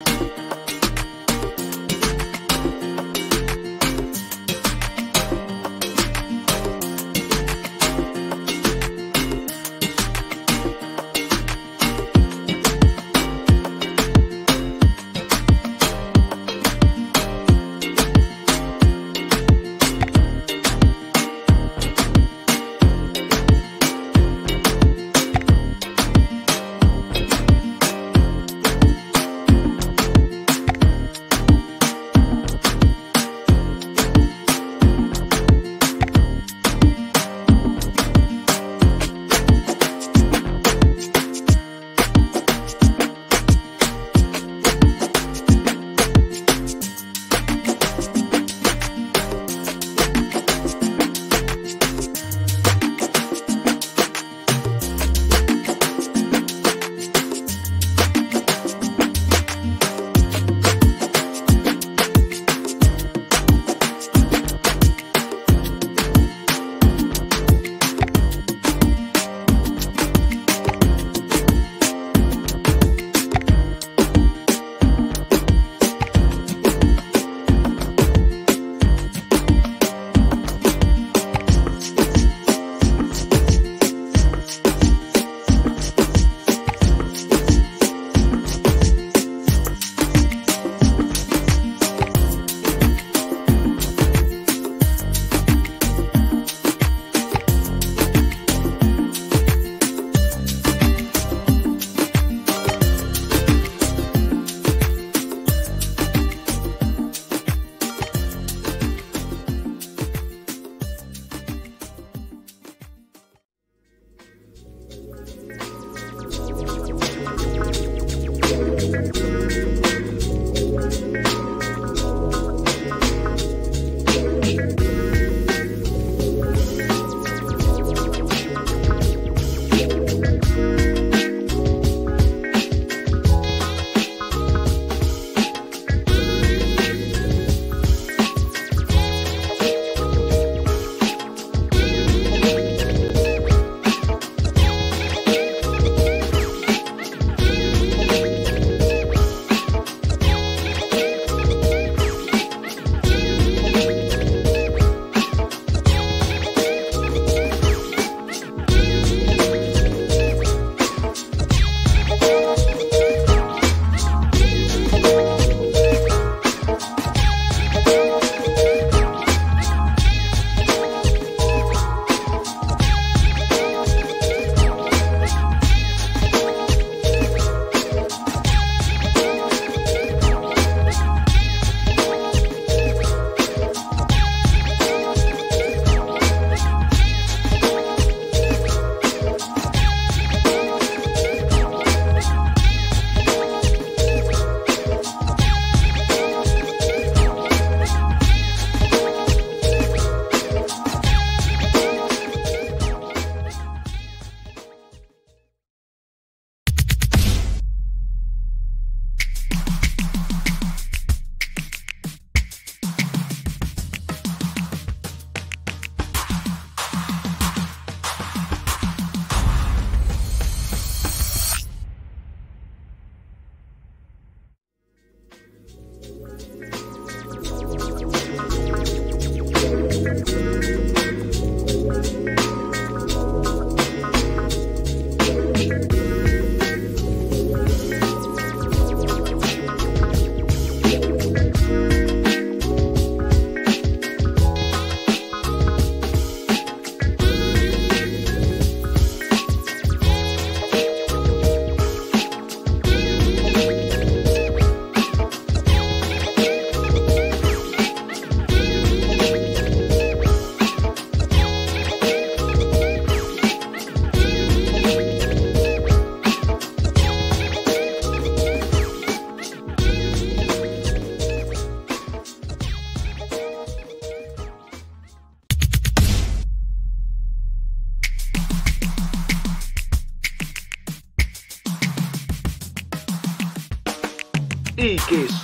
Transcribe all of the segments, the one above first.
y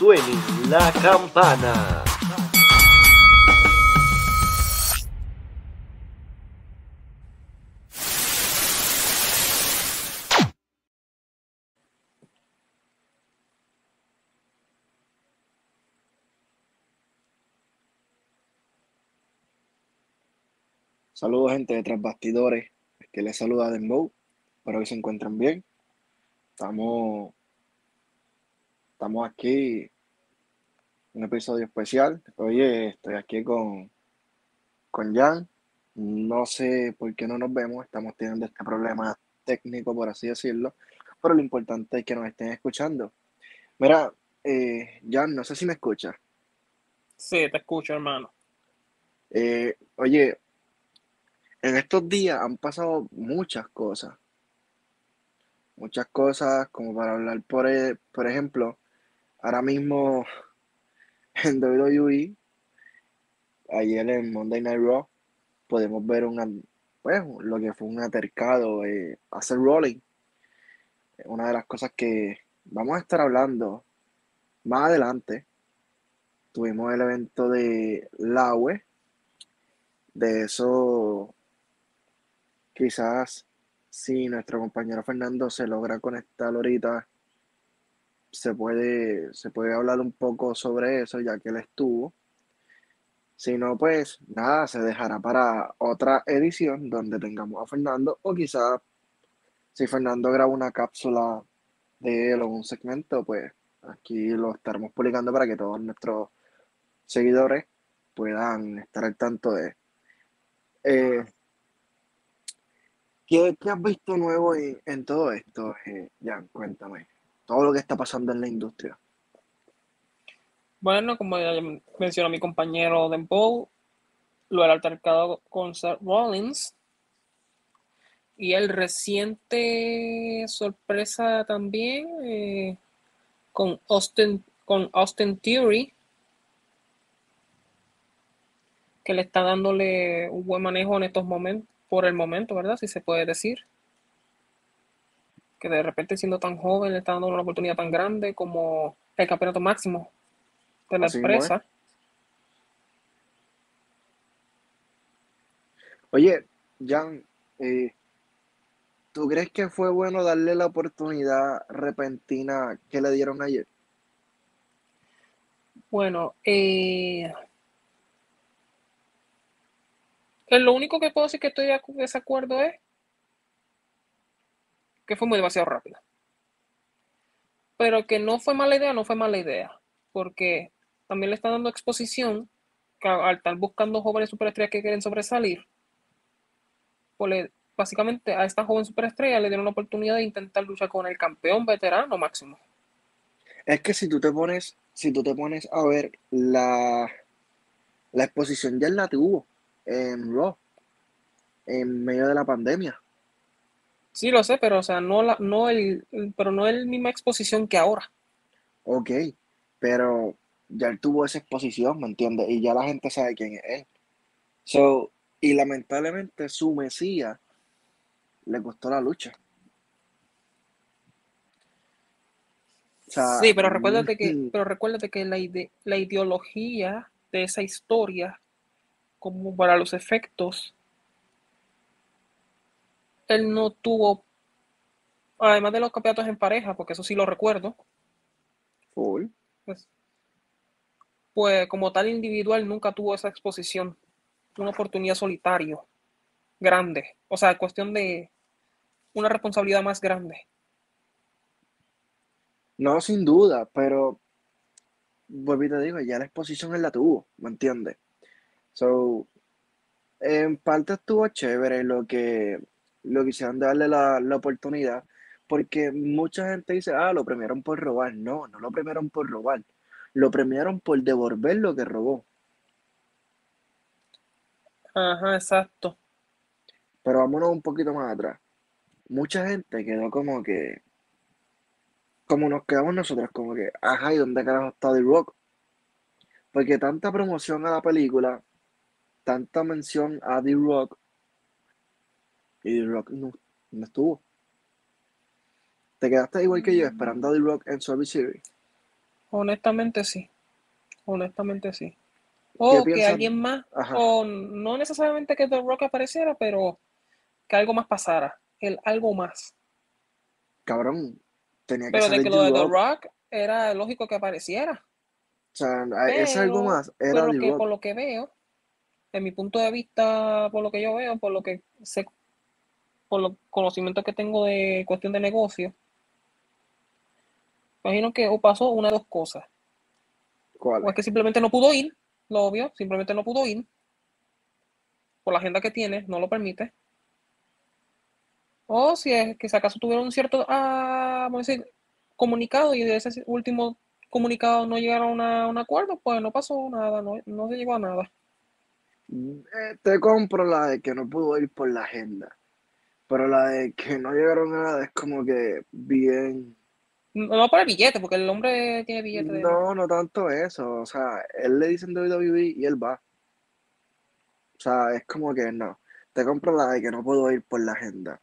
suene la campana. Saludos gente de Tras Bastidores, que les saluda Dembow, espero que se encuentren bien. Estamos, estamos aquí un episodio especial. Oye, estoy aquí con, con Jan. No sé por qué no nos vemos, estamos teniendo este problema técnico, por así decirlo, pero lo importante es que nos estén escuchando. Mira, eh, Jan, no sé si me escuchas. Sí, te escucho, hermano. Eh, oye, en estos días han pasado muchas cosas. Muchas cosas como para hablar, por, e, por ejemplo, ahora mismo en WWE, ayer en Monday Night Raw, podemos ver una, pues, lo que fue un atercado eh, rolling. Una de las cosas que vamos a estar hablando más adelante. Tuvimos el evento de Laue. De eso, quizás si nuestro compañero Fernando se logra conectar ahorita, se puede, se puede hablar un poco sobre eso, ya que él estuvo. Si no, pues nada, se dejará para otra edición donde tengamos a Fernando o quizás si Fernando graba una cápsula de él o un segmento, pues aquí lo estaremos publicando para que todos nuestros seguidores puedan estar al tanto de. Eh, ¿qué, has visto nuevo en, todo esto, eh, Jan? Cuéntame. Todo lo que está pasando en la industria. Bueno, como ya mencionó mi compañero Dempo, lo del altercado con Seth Rollins y el reciente sorpresa también eh, con Austin, con Austin Theory, que le está dándole un buen manejo en estos momentos, por el momento, ¿verdad? Si se puede decir. Que de repente siendo tan joven le está dando una oportunidad tan grande como el campeonato máximo de la empresa. Oye, Jan, eh, ¿tú crees que fue bueno darle la oportunidad repentina que le dieron ayer? Bueno, eh, lo único que puedo decir que estoy de desacuerdo es que fue muy demasiado rápido. Pero que no fue mala idea, no fue mala idea. Porque también le está dando exposición al estar buscando jóvenes superestrellas que quieren sobresalir. Pues básicamente a esta joven superestrella le dieron la oportunidad de intentar luchar con el campeón veterano máximo. Es que si tú te pones, si tú te pones a ver la, la exposición ya la tuvo en Raw en medio de la pandemia. Sí, lo sé, pero o sea, no la, no el, pero no es la misma exposición que ahora. Ok, pero ya él tuvo esa exposición, ¿me entiendes? Y ya la gente sabe quién es él. So, y lamentablemente su Mesías le costó la lucha. sí, pero recuérdate que, mm. pero recuérdate que la, la ideología de esa historia, como para los efectos, él no tuvo, además de los campeonatos en pareja, porque eso sí lo recuerdo. Pues, pues como tal individual nunca tuvo esa exposición, una oportunidad solitario, grande. O sea, cuestión de una responsabilidad más grande. No, sin duda, pero vuelvo y te digo, ya la exposición él la tuvo, ¿me entiendes? So, en parte estuvo chévere lo que lo quisieron darle la, la oportunidad, porque mucha gente dice, ah, lo premiaron por robar. No, no lo premiaron por robar, lo premiaron por devolver lo que robó. Ajá, exacto. Pero vámonos un poquito más atrás mucha gente quedó como que, como nos quedamos nosotros, como que, ajá, ¿y dónde carajo está The Rock? Porque tanta promoción a la película, tanta mención a The Rock, y The Rock no, estuvo. ¿Te quedaste igual que yo esperando a The Rock en Survey Series? Honestamente sí. Honestamente sí. O que alguien más, o no necesariamente que The Rock apareciera, pero que algo más pasara el algo más. Cabrón, tenía que Pero de que lo de The Rock era lógico que apareciera. O sea, ese algo más era por lo, que, por lo que veo, en mi punto de vista, por lo que yo veo, por lo que sé, por los conocimientos que tengo de cuestión de negocio, imagino que o pasó una de dos cosas. ¿Cuál? O es que simplemente no pudo ir, lo obvio, simplemente no pudo ir. Por la agenda que tiene, no lo permite. O si es que si acaso tuvieron un cierto, ah, vamos a decir, comunicado y de ese último comunicado no llegaron a un acuerdo, pues no pasó nada, no, no se llegó a nada. Eh, te compro la de que no pudo ir por la agenda. Pero la de que no llegaron a nada es como que bien. No por el billete, porque el hombre tiene billete. de- No, no tanto eso. O sea, él le dicen WWE y él va. O sea, es como que no. Te compro la de que no pudo ir por la agenda.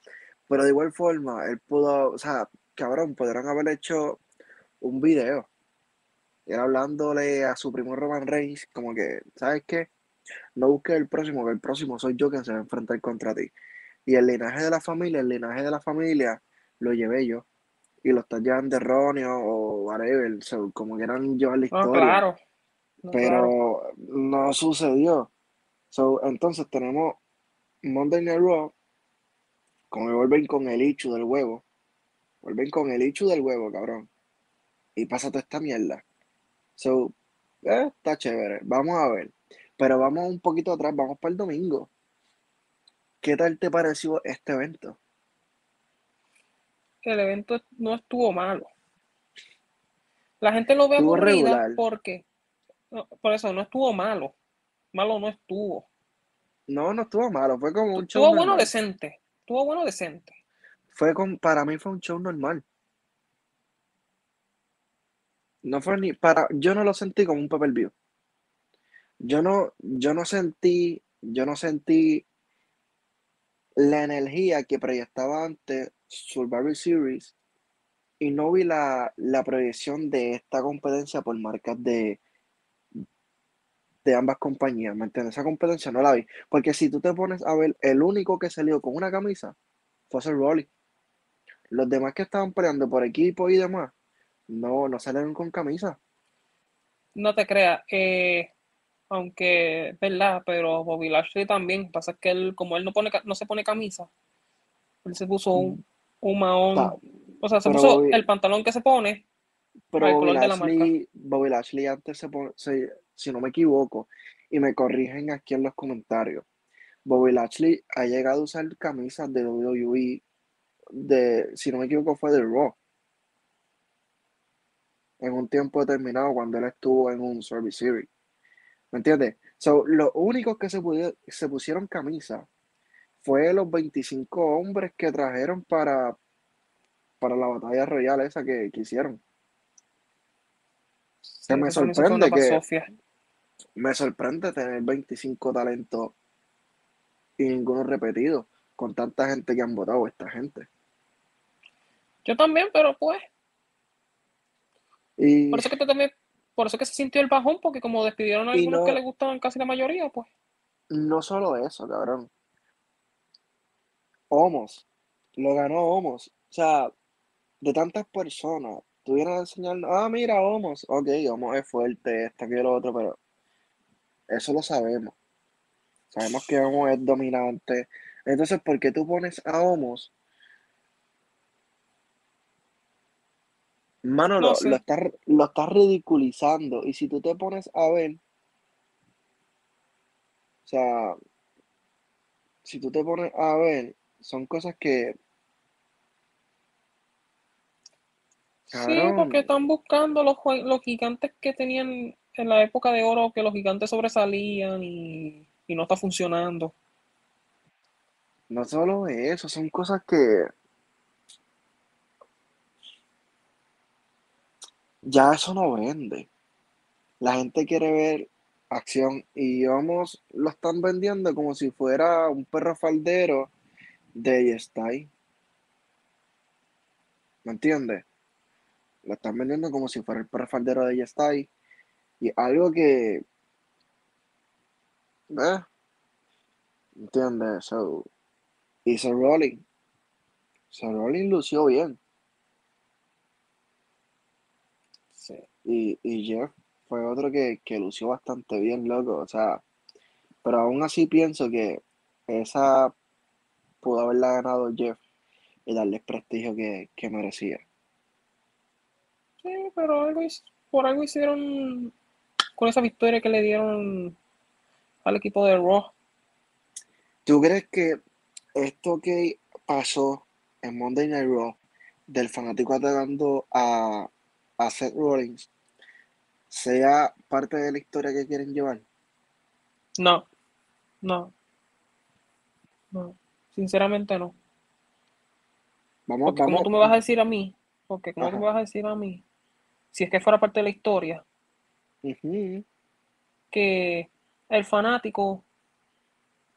Pero de igual forma, él pudo, o sea, cabrón, podrían haber hecho un video. Y él hablándole a su primo Roman Reigns, como que, ¿sabes qué? No busques el próximo, que el próximo soy yo quien se va a enfrentar contra ti. Y el linaje de la familia, el linaje de la familia, lo llevé yo. Y lo están llevando erróneo o whatever, so, como quieran llevar la No, historia. claro. No, claro. pero no sucedió. So, entonces tenemos Monday Night Raw, como vuelven con el hecho del huevo. Vuelven con el hecho del huevo, cabrón. Y pasa toda esta mierda. So, eh, está chévere. Vamos a ver. Pero vamos un poquito atrás, vamos para el domingo. ¿Qué tal te pareció este evento? El evento no estuvo malo. La gente lo ve Estuvo aburrida regular. porque, no, por eso no estuvo malo. Malo no estuvo. No, no estuvo malo, fue como un show Estuvo bueno normal. decente. Estuvo bueno decente. Fue con, para mí fue un show normal. No fue ni para, yo no lo sentí como un pay per view. Yo no, yo no sentí, yo no sentí la energía que proyectaba antes Survivor Series y no vi la, la proyección de esta competencia por marcas de, de ambas compañías, ¿me entiendes? Esa competencia no la vi. Porque si tú te pones a ver, el único que salió con una camisa fue Seth Rollins. Los demás que estaban peleando por equipo y demás, no, no salieron con camisa. No te creas. eh, aunque es verdad, pero Bobby Lashley también. Pasa que él, como él no pone, no se pone camisa, él se puso un, un mahón. Ta- O sea, se puso Bobby- el pantalón que se pone. Pero Bobby color de la Lashley, Bobby Lashley antes se pone, se- si no me equivoco, y me corrigen aquí en los comentarios, Bobby Lashley ha llegado a usar camisas de WWE, de, si no me equivoco, fue de Raw. En un tiempo determinado cuando él estuvo en un Survivor Series. ¿Me entiendes? So, los únicos que se, pudi- se pusieron camisa fue los 25 hombres que trajeron para, para la batalla royal esa que, que hicieron. Sí, me sorprende que-. Me sorprende tener 25 talentos y ninguno repetido con tanta gente que han votado esta gente. Yo también, pero pues. Y Por eso que te también, por eso que se sintió el bajón, porque como despidieron a Y algunos no- que le gustaban casi la mayoría, pues. no solo eso, cabrón. Homos, lo ganó Homos. O sea, de tantas personas, tuvieron a enseñar, ah, mira, Homos, ok, Homos es fuerte, esto, que lo otro, pero eso lo sabemos. Sabemos que Homos es dominante. Entonces, ¿por qué tú pones a Homos? Mano, No lo, lo estás, lo estás ridiculizando. Y si tú te pones a ver, o sea, si tú te pones a ver, son cosas que, Sí, porque están buscando los, los gigantes que tenían en la época de oro, que los gigantes sobresalían y, y no está funcionando. no solo eso, son cosas que ya eso no vende. La gente quiere ver acción y vamos, lo están vendiendo como si fuera un perro faldero de Style. ¿Me entiendes? Lo están vendiendo como si fuera el perro faldero de Style. Y algo que. ¿Eh? ¿Entiendes? So, y Seth Rollins. Seth Rollins lució bien. Sí. Y, y Jeff fue otro que, que lució bastante bien, loco. O sea, Pero aún así pienso que esa pudo haberla ganado Jeff y darle el prestigio que, que merecía. Sí, pero algo, por algo hicieron con esa victoria que le dieron al equipo de Raw. ¿Tú crees que esto que pasó en Monday Night Raw del fanático atacando a, a Seth Rollins sea parte de la historia que quieren llevar? No, no, no. Sinceramente no. Vamos, Porque vamos. tú me vas a decir a mí, porque como tú me vas a decir a mí, si es que fuera parte de la historia, que el fanático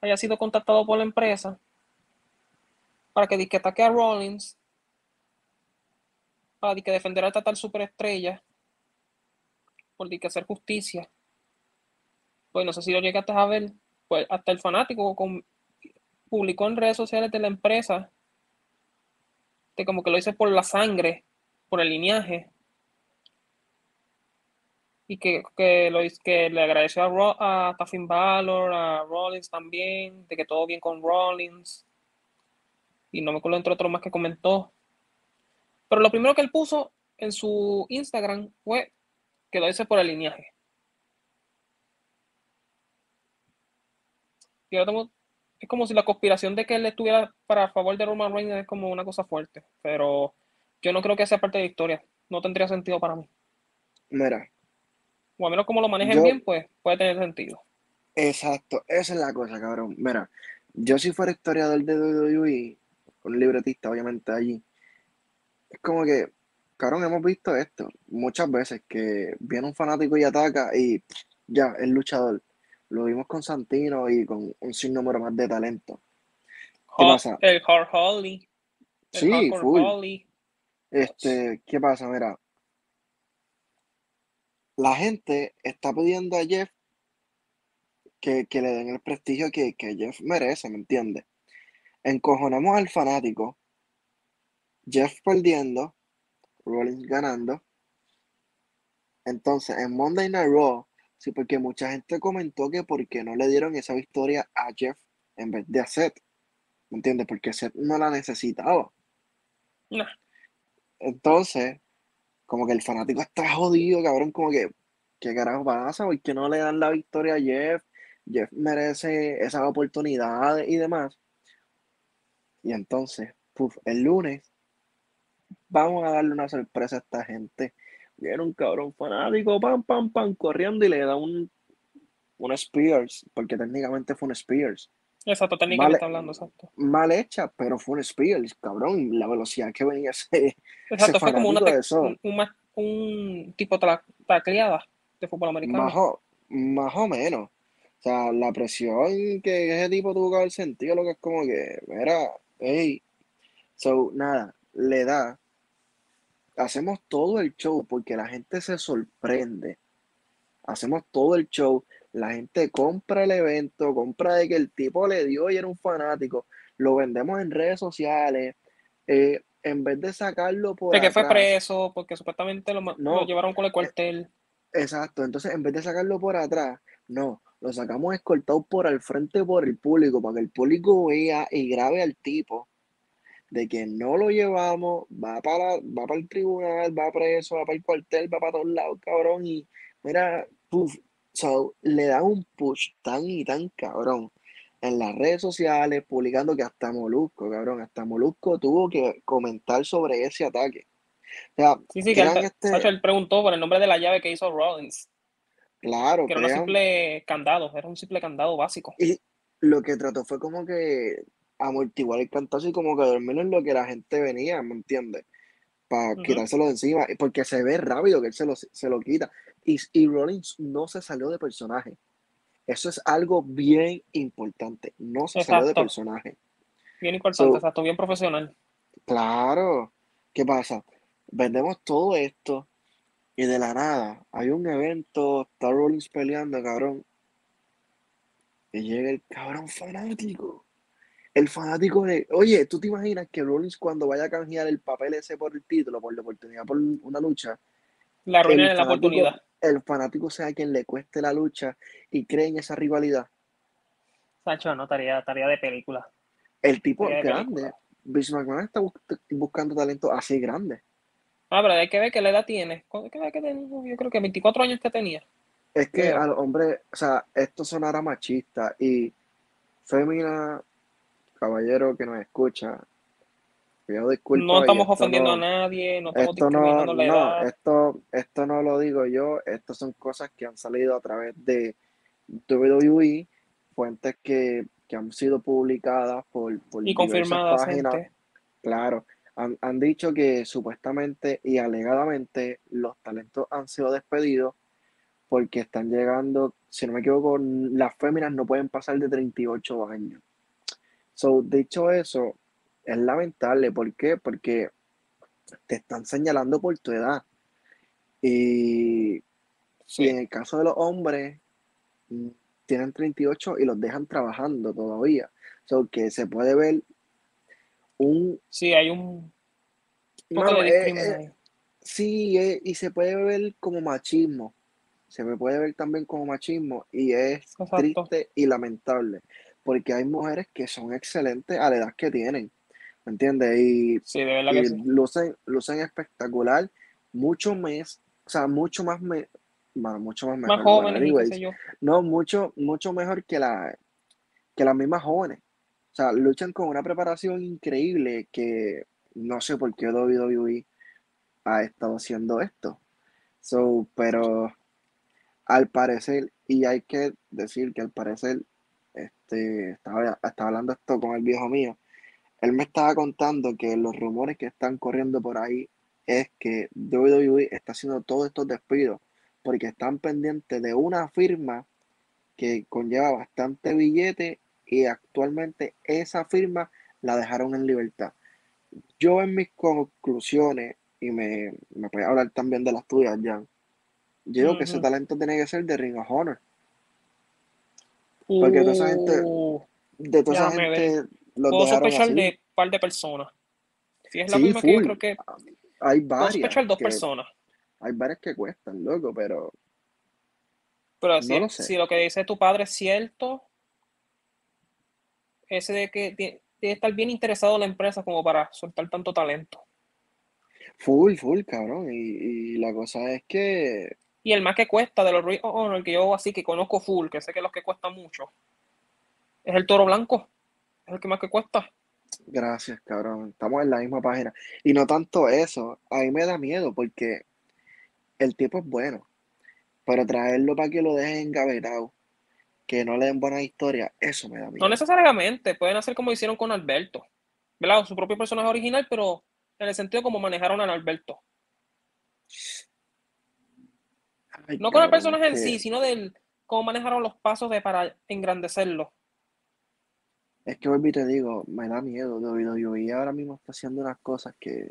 haya sido contactado por la empresa para que, que ataque a Rollins, para que defender a esta tal superestrella, por que hacer justicia. Pues no sé si lo llegaste a ver, pues hasta el fanático con- publicó en redes sociales de la empresa de como que lo hice por la sangre, por el linaje. Y que, que, lo, que le agradeció a, Ro- a Finn Balor, a Rollins también, de que todo bien con Rollins. Y no me acuerdo entre otros más que comentó. Pero lo primero que él puso en su Instagram fue que lo hice por el linaje. Y ahora tengo- es como si la conspiración de que él estuviera para favor de Roman Reigns es como una cosa fuerte. Pero yo no creo que sea parte de la historia. No tendría sentido para mí. Mira, O a menos como lo manejen Yo- bien, pues puede tener sentido. exacto, esa es la cosa, cabrón. Mira, yo si fuera historiador de WWE, un libretista obviamente allí, es como que, cabrón, hemos visto esto muchas veces, que viene un fanático y ataca y ya, es luchador. Lo vimos con Santino y con un sinnúmero más de talento. ¿Qué pasa? El Hard Holly. El Sí, full. Holly. Este, ¿qué pasa? Mira, la gente está pidiendo a Jeff que, que le den el prestigio que, que Jeff merece, ¿me entiendes? Encojonamos al fanático, Jeff perdiendo, Rollins ganando. Entonces, en Monday Night Raw, sí, porque mucha gente comentó que por qué no le dieron esa victoria a Jeff en vez de a Seth, ¿me entiendes? Porque Seth no la necesitaba. Nah. Entonces, como que el fanático está jodido, cabrón, como que, ¿qué carajo pasa? ¿Por qué no le dan la victoria a Jeff? Jeff merece esas oportunidades y demás. Y entonces, puf, el lunes, vamos a darle una sorpresa a esta gente. Viene un cabrón fanático, pam, pam, pam, corriendo y le da un, un Spears, porque técnicamente fue un Spears. Exacto, técnicamente Vale. hablando, exacto. Mal hecha, pero fue un Spears, cabrón, la velocidad que venía ese, Exacto, fue como una de eso. un, un un tipo tacleada de fútbol americano. Más o, más o menos. O sea, la presión que ese tipo tuvo que haber sentido, lo que es como que, mira, hey. So, nada, le da. Hacemos todo el show porque la gente se sorprende. Hacemos todo el show. La gente compra el evento, compra de que el tipo le dio y era un fanático. Lo vendemos en redes sociales. eh, en vez de sacarlo por de que fue preso, porque supuestamente lo, No. lo llevaron con el cuartel. Exacto, entonces en vez de sacarlo por atrás, no, lo sacamos escoltado por al frente por el público, para que el público vea y grabe al tipo de que no lo llevamos, va para, va para el tribunal, va preso, va para el cuartel, va para todos lados, cabrón, y mira, puf, so, le da un push tan y tan cabrón en las redes sociales, publicando que hasta Molusco, cabrón, hasta Molusco tuvo que comentar sobre ese ataque. O sea, Sí, sí, que él, este, él preguntó por el nombre de la llave que hizo Rollins, claro, que era un simple candado, era un simple candado básico. Y lo que trató fue como que amortiguar el cantazo y como que dormir en lo que la gente venía, ¿me entiendes? Para quitárselo de encima, porque se ve rápido que él se lo, se lo quita. Y, y Rollins no se salió de personaje. Eso es algo bien importante. No se salió de personaje. Bien importante, So- exacto, bien profesional. Claro. ¿Qué pasa? Vendemos todo esto y de la nada hay un evento, está Rollins peleando, cabrón. Y llega el cabrón fanático. El fanático de, oye, ¿tú te imaginas que Rollins cuando vaya a canjear el papel ese por el título, por la oportunidad por una lucha, La arruinan en la oportunidad. el fanático sea quien le cueste la lucha y cree en esa rivalidad? Sacho, no, tarea, tarea de película. El tipo Tarea de grande. Vince McMahon está bus- buscando talento así grande. Ah, pero hay que ver qué la edad tiene. ¿Cuánto- ¿Qué edad que tenía? Yo creo que 24 años que tenía. Es que Creo. a los hombres, o sea, esto sonará machista y fémina, caballero que nos escucha, pido disculpas. No estamos ofendiendo no- a nadie, no estamos Esto no, discriminando la no, edad. esto, esto no lo digo yo, esto son cosas que han salido a través de WWE, fuentes que, que han sido publicadas por, por y confirmadas, páginas. gente. Claro, han, han dicho que supuestamente y alegadamente los talentos han sido despedidos porque están llegando, si no me equivoco, las féminas no pueden pasar de 38 años. So, dicho eso, es lamentable. ¿Por qué? Porque te están señalando por tu edad. Y, y Sí. en el caso de los hombres, mm, tienen 38 y los dejan trabajando todavía. So, que se puede ver un... Sí, hay un poco Mano, de eh, eh. Sí, eh, y se puede ver como machismo. Se me puede ver también como machismo y es Exacto. triste y lamentable porque hay mujeres que son excelentes a la edad que tienen, ¿me entiendes? Y, Sí, de verdad y que sí. lucen, lucen espectacular, mucho más, o sea, mucho más, me, bueno, mucho más mejor, Más jóvenes anyways, yo. no, mucho, mucho mejor que la, que las mismas jóvenes. O sea, luchan con una preparación increíble que no sé por qué WWE ha estado haciendo esto. So, pero al parecer, y hay que decir que al parecer, este, estaba, estaba hablando esto con el viejo mío, él me estaba contando que los rumores que están corriendo por ahí es que WWE está haciendo todos estos despidos porque están pendientes de una firma que conlleva bastante billete y actualmente esa firma la dejaron en libertad. Yo en mis conclusiones, y me, me puedes hablar también de las tuyas, Jan, yo digo que ese talento tiene que ser de Ring of Honor. Porque toda esa gente- Uh, De toda esa gente los puedo sospechar así. de un par de personas. Si es la Sí, misma que yo creo que Hay puedo varias sospechar dos que, personas. hay varias que cuestan, loco, pero Pero No si, lo sé. si lo que dice tu padre es cierto, ese de que tiene que estar bien interesado en la empresa como para soltar tanto talento. full, full, cabrón. Y, y la cosa es que Y el más que cuesta de los Ring of Honor que yo así que conozco full, que sé que los que cuestan mucho, es el toro blanco. Es el que más que cuesta. Gracias, cabrón. Estamos en la misma página. Y no tanto eso. A mí me da miedo porque el tipo es bueno. Pero traerlo para que lo dejen engavetado, que no le den buena historia, eso me da No miedo. necesariamente, pueden hacer como hicieron con Alberto. ¿Verdad? Su propio personaje original, pero en el sentido como manejaron a Alberto. Ay, No con el personaje en sí, que, sino del cómo manejaron los pasos de para engrandecerlo. es que y te digo, me da miedo. WWE ahora mismo está haciendo unas cosas que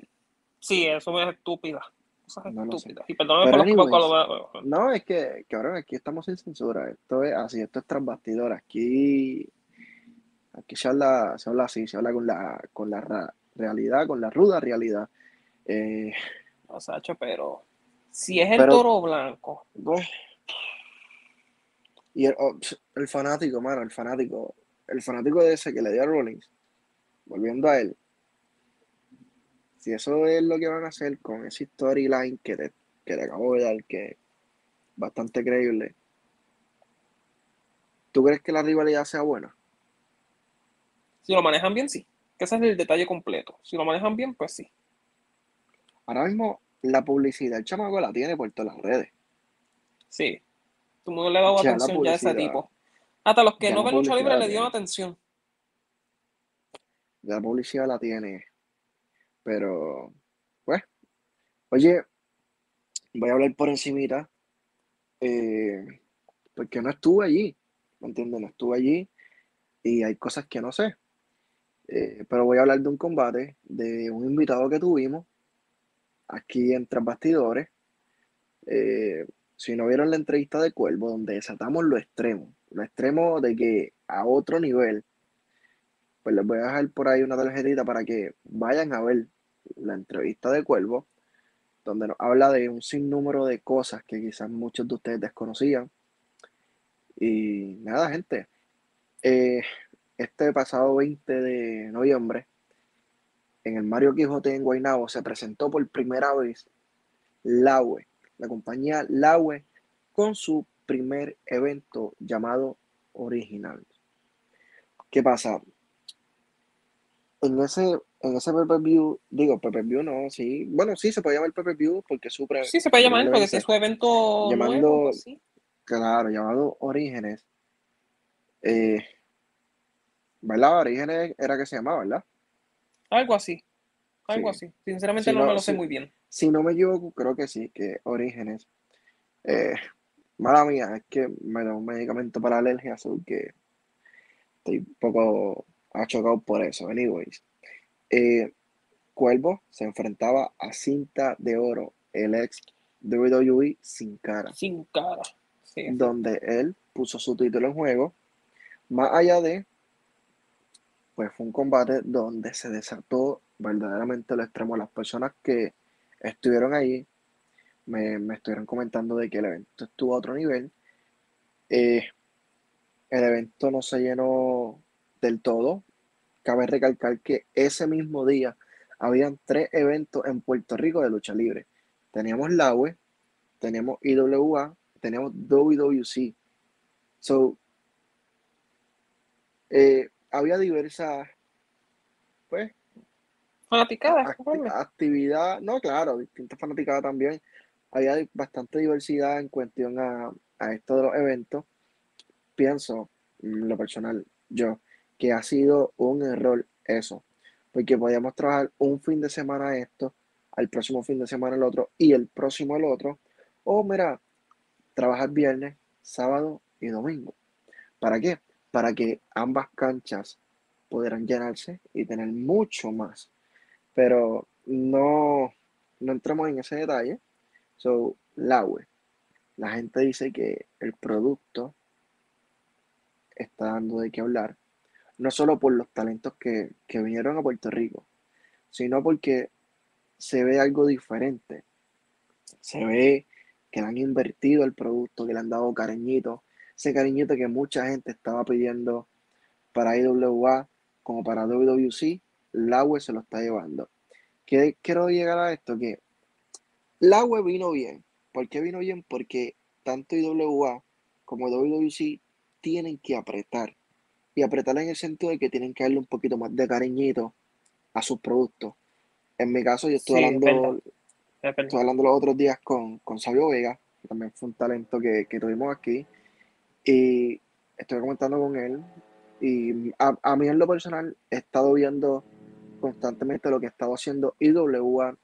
Sí, eso es estúpida. Cosas no estúpidas. Y perdóname por los no, es que, cabrón, aquí estamos sin censura. Esto es así, esto es tras bastidor. Aquí, aquí se habla, se habla así, se habla con la, con la ra- realidad, con la ruda realidad. Eh, O sea, cho, pero si es el pero, toro blanco, y el, oh, el fanático, mano, el fanático, el fanático de ese que le dio a Rollins, volviendo a él, si eso es lo que van a hacer con ese storyline que te, que te acabo de dar, que es bastante creíble, ¿tú crees que la rivalidad sea buena? si lo manejan bien, sí. Que ese es el detalle completo. Si lo manejan bien, pues sí. Ahora mismo la publicidad, el chamaco la tiene por todas las redes. Sí. Todo el mundo le la atención ya a ese tipo. Hasta los que no ven lucha libre le dieron atención. La publicidad la tiene. Pero, pues, oye, voy a hablar por encimita, eh, porque no estuve allí, ¿me entiendes? No estuve allí y hay cosas que no sé. Eh, pero voy a hablar de un combate, de un invitado que tuvimos aquí en Tras Bastidores. Eh, si no vieron la entrevista de Cuervo, donde desatamos lo extremo, lo extremo de que a otro nivel, pues les voy a dejar por ahí una tarjetita para que vayan a ver la entrevista de Cuervo, donde nos habla de un sinnúmero de cosas que quizás muchos de ustedes desconocían. Y nada, gente, eh, este pasado 20 de noviembre, en el Mario Quijote en Guaynabo, se presentó por primera vez Laue, la compañía Laue, con su primer evento llamado Original. ¿Qué pasa? En ese, en ese view digo, view no, sí, bueno, sí se puede llamar view porque su Sí, se puede llamar porque es su evento llamando, nuevo, sí. claro, llamado Orígenes. Eh, ¿Verdad? Orígenes era que se llamaba, ¿verdad? Algo así. Algo Sí. así. Sinceramente Si no, no- me lo sé si- muy bien. Si no me equivoco, creo que sí, que Orígenes. Eh, mala mía, es que me da un medicamento para alergia, así que estoy un poco achocado por eso. Anyways, eh, Cuervo se enfrentaba a Cinta de Oro, el ex WWE sin cara, Sin cara. Sí. donde él puso su título en juego. Más allá de, pues fue un combate donde se desató verdaderamente lo extremo. Las personas que estuvieron ahí me, me estuvieron comentando de que el evento estuvo a otro nivel. Eh, el evento no se llenó del todo. Cabe recalcar que ese mismo día habían tres eventos en Puerto Rico de lucha libre. Teníamos la UE, teníamos IWA, teníamos WWC. So, eh, había diversas, pues, Fanaticada, acti- conforme. actividad, no, claro, distintas fanaticadas también. Había bastante diversidad en cuestión a, a esto de los eventos. Pienso, en lo personal, yo, que ha sido un error eso, porque podíamos trabajar un fin de semana esto, al próximo fin de semana el otro y el próximo el otro, o mira, trabajar viernes, sábado y domingo. ¿Para qué? Para que ambas canchas pudieran llenarse y tener mucho más pero no, no entramos en ese detalle. So, la web. La gente dice que el producto está dando de qué hablar, no solo por los talentos que, que vinieron a Puerto Rico, sino porque se ve algo diferente. Se ve que le han invertido el producto, que le han dado cariñito, ese cariñito que mucha gente estaba pidiendo para IWA como para WWC, la web se lo está llevando. ¿Qué quiero llegar a esto? Que la web vino bien. ¿Por qué vino bien? Porque tanto IWA como WWC tienen que apretar. Y apretar en el sentido de que tienen que darle un poquito más de cariñito a sus productos. En mi caso, yo estoy Sí, hablando, estoy hablando los otros días con, con Sabio Vega, que también fue un talento que, que tuvimos aquí. Y estoy comentando con él. Y a, mí en lo personal he estado viendo constantemente lo que ha estado haciendo IWA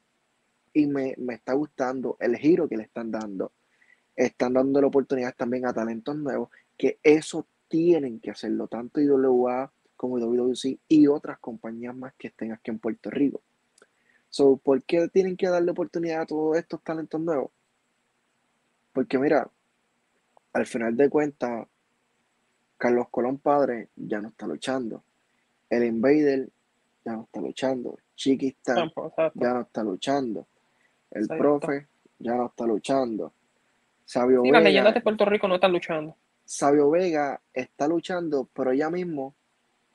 y me, me está gustando el giro que le están dando. Están dando oportunidades también a talentos nuevos, que eso tienen que hacerlo, tanto IWA como WWC y otras compañías más que estén aquí en Puerto Rico. So, ¿Por qué tienen que darle oportunidad a todos estos talentos nuevos? Porque mira, al final de cuentas, Carlos Colón Padre ya no está luchando. El Invader ya no está luchando. Exacto. ya no está luchando. El Exacto. profe ya no está luchando. Sabio Sí, las Vega, leyendas de Puerto Rico no están luchando. Sabio Vega está luchando, pero ya mismo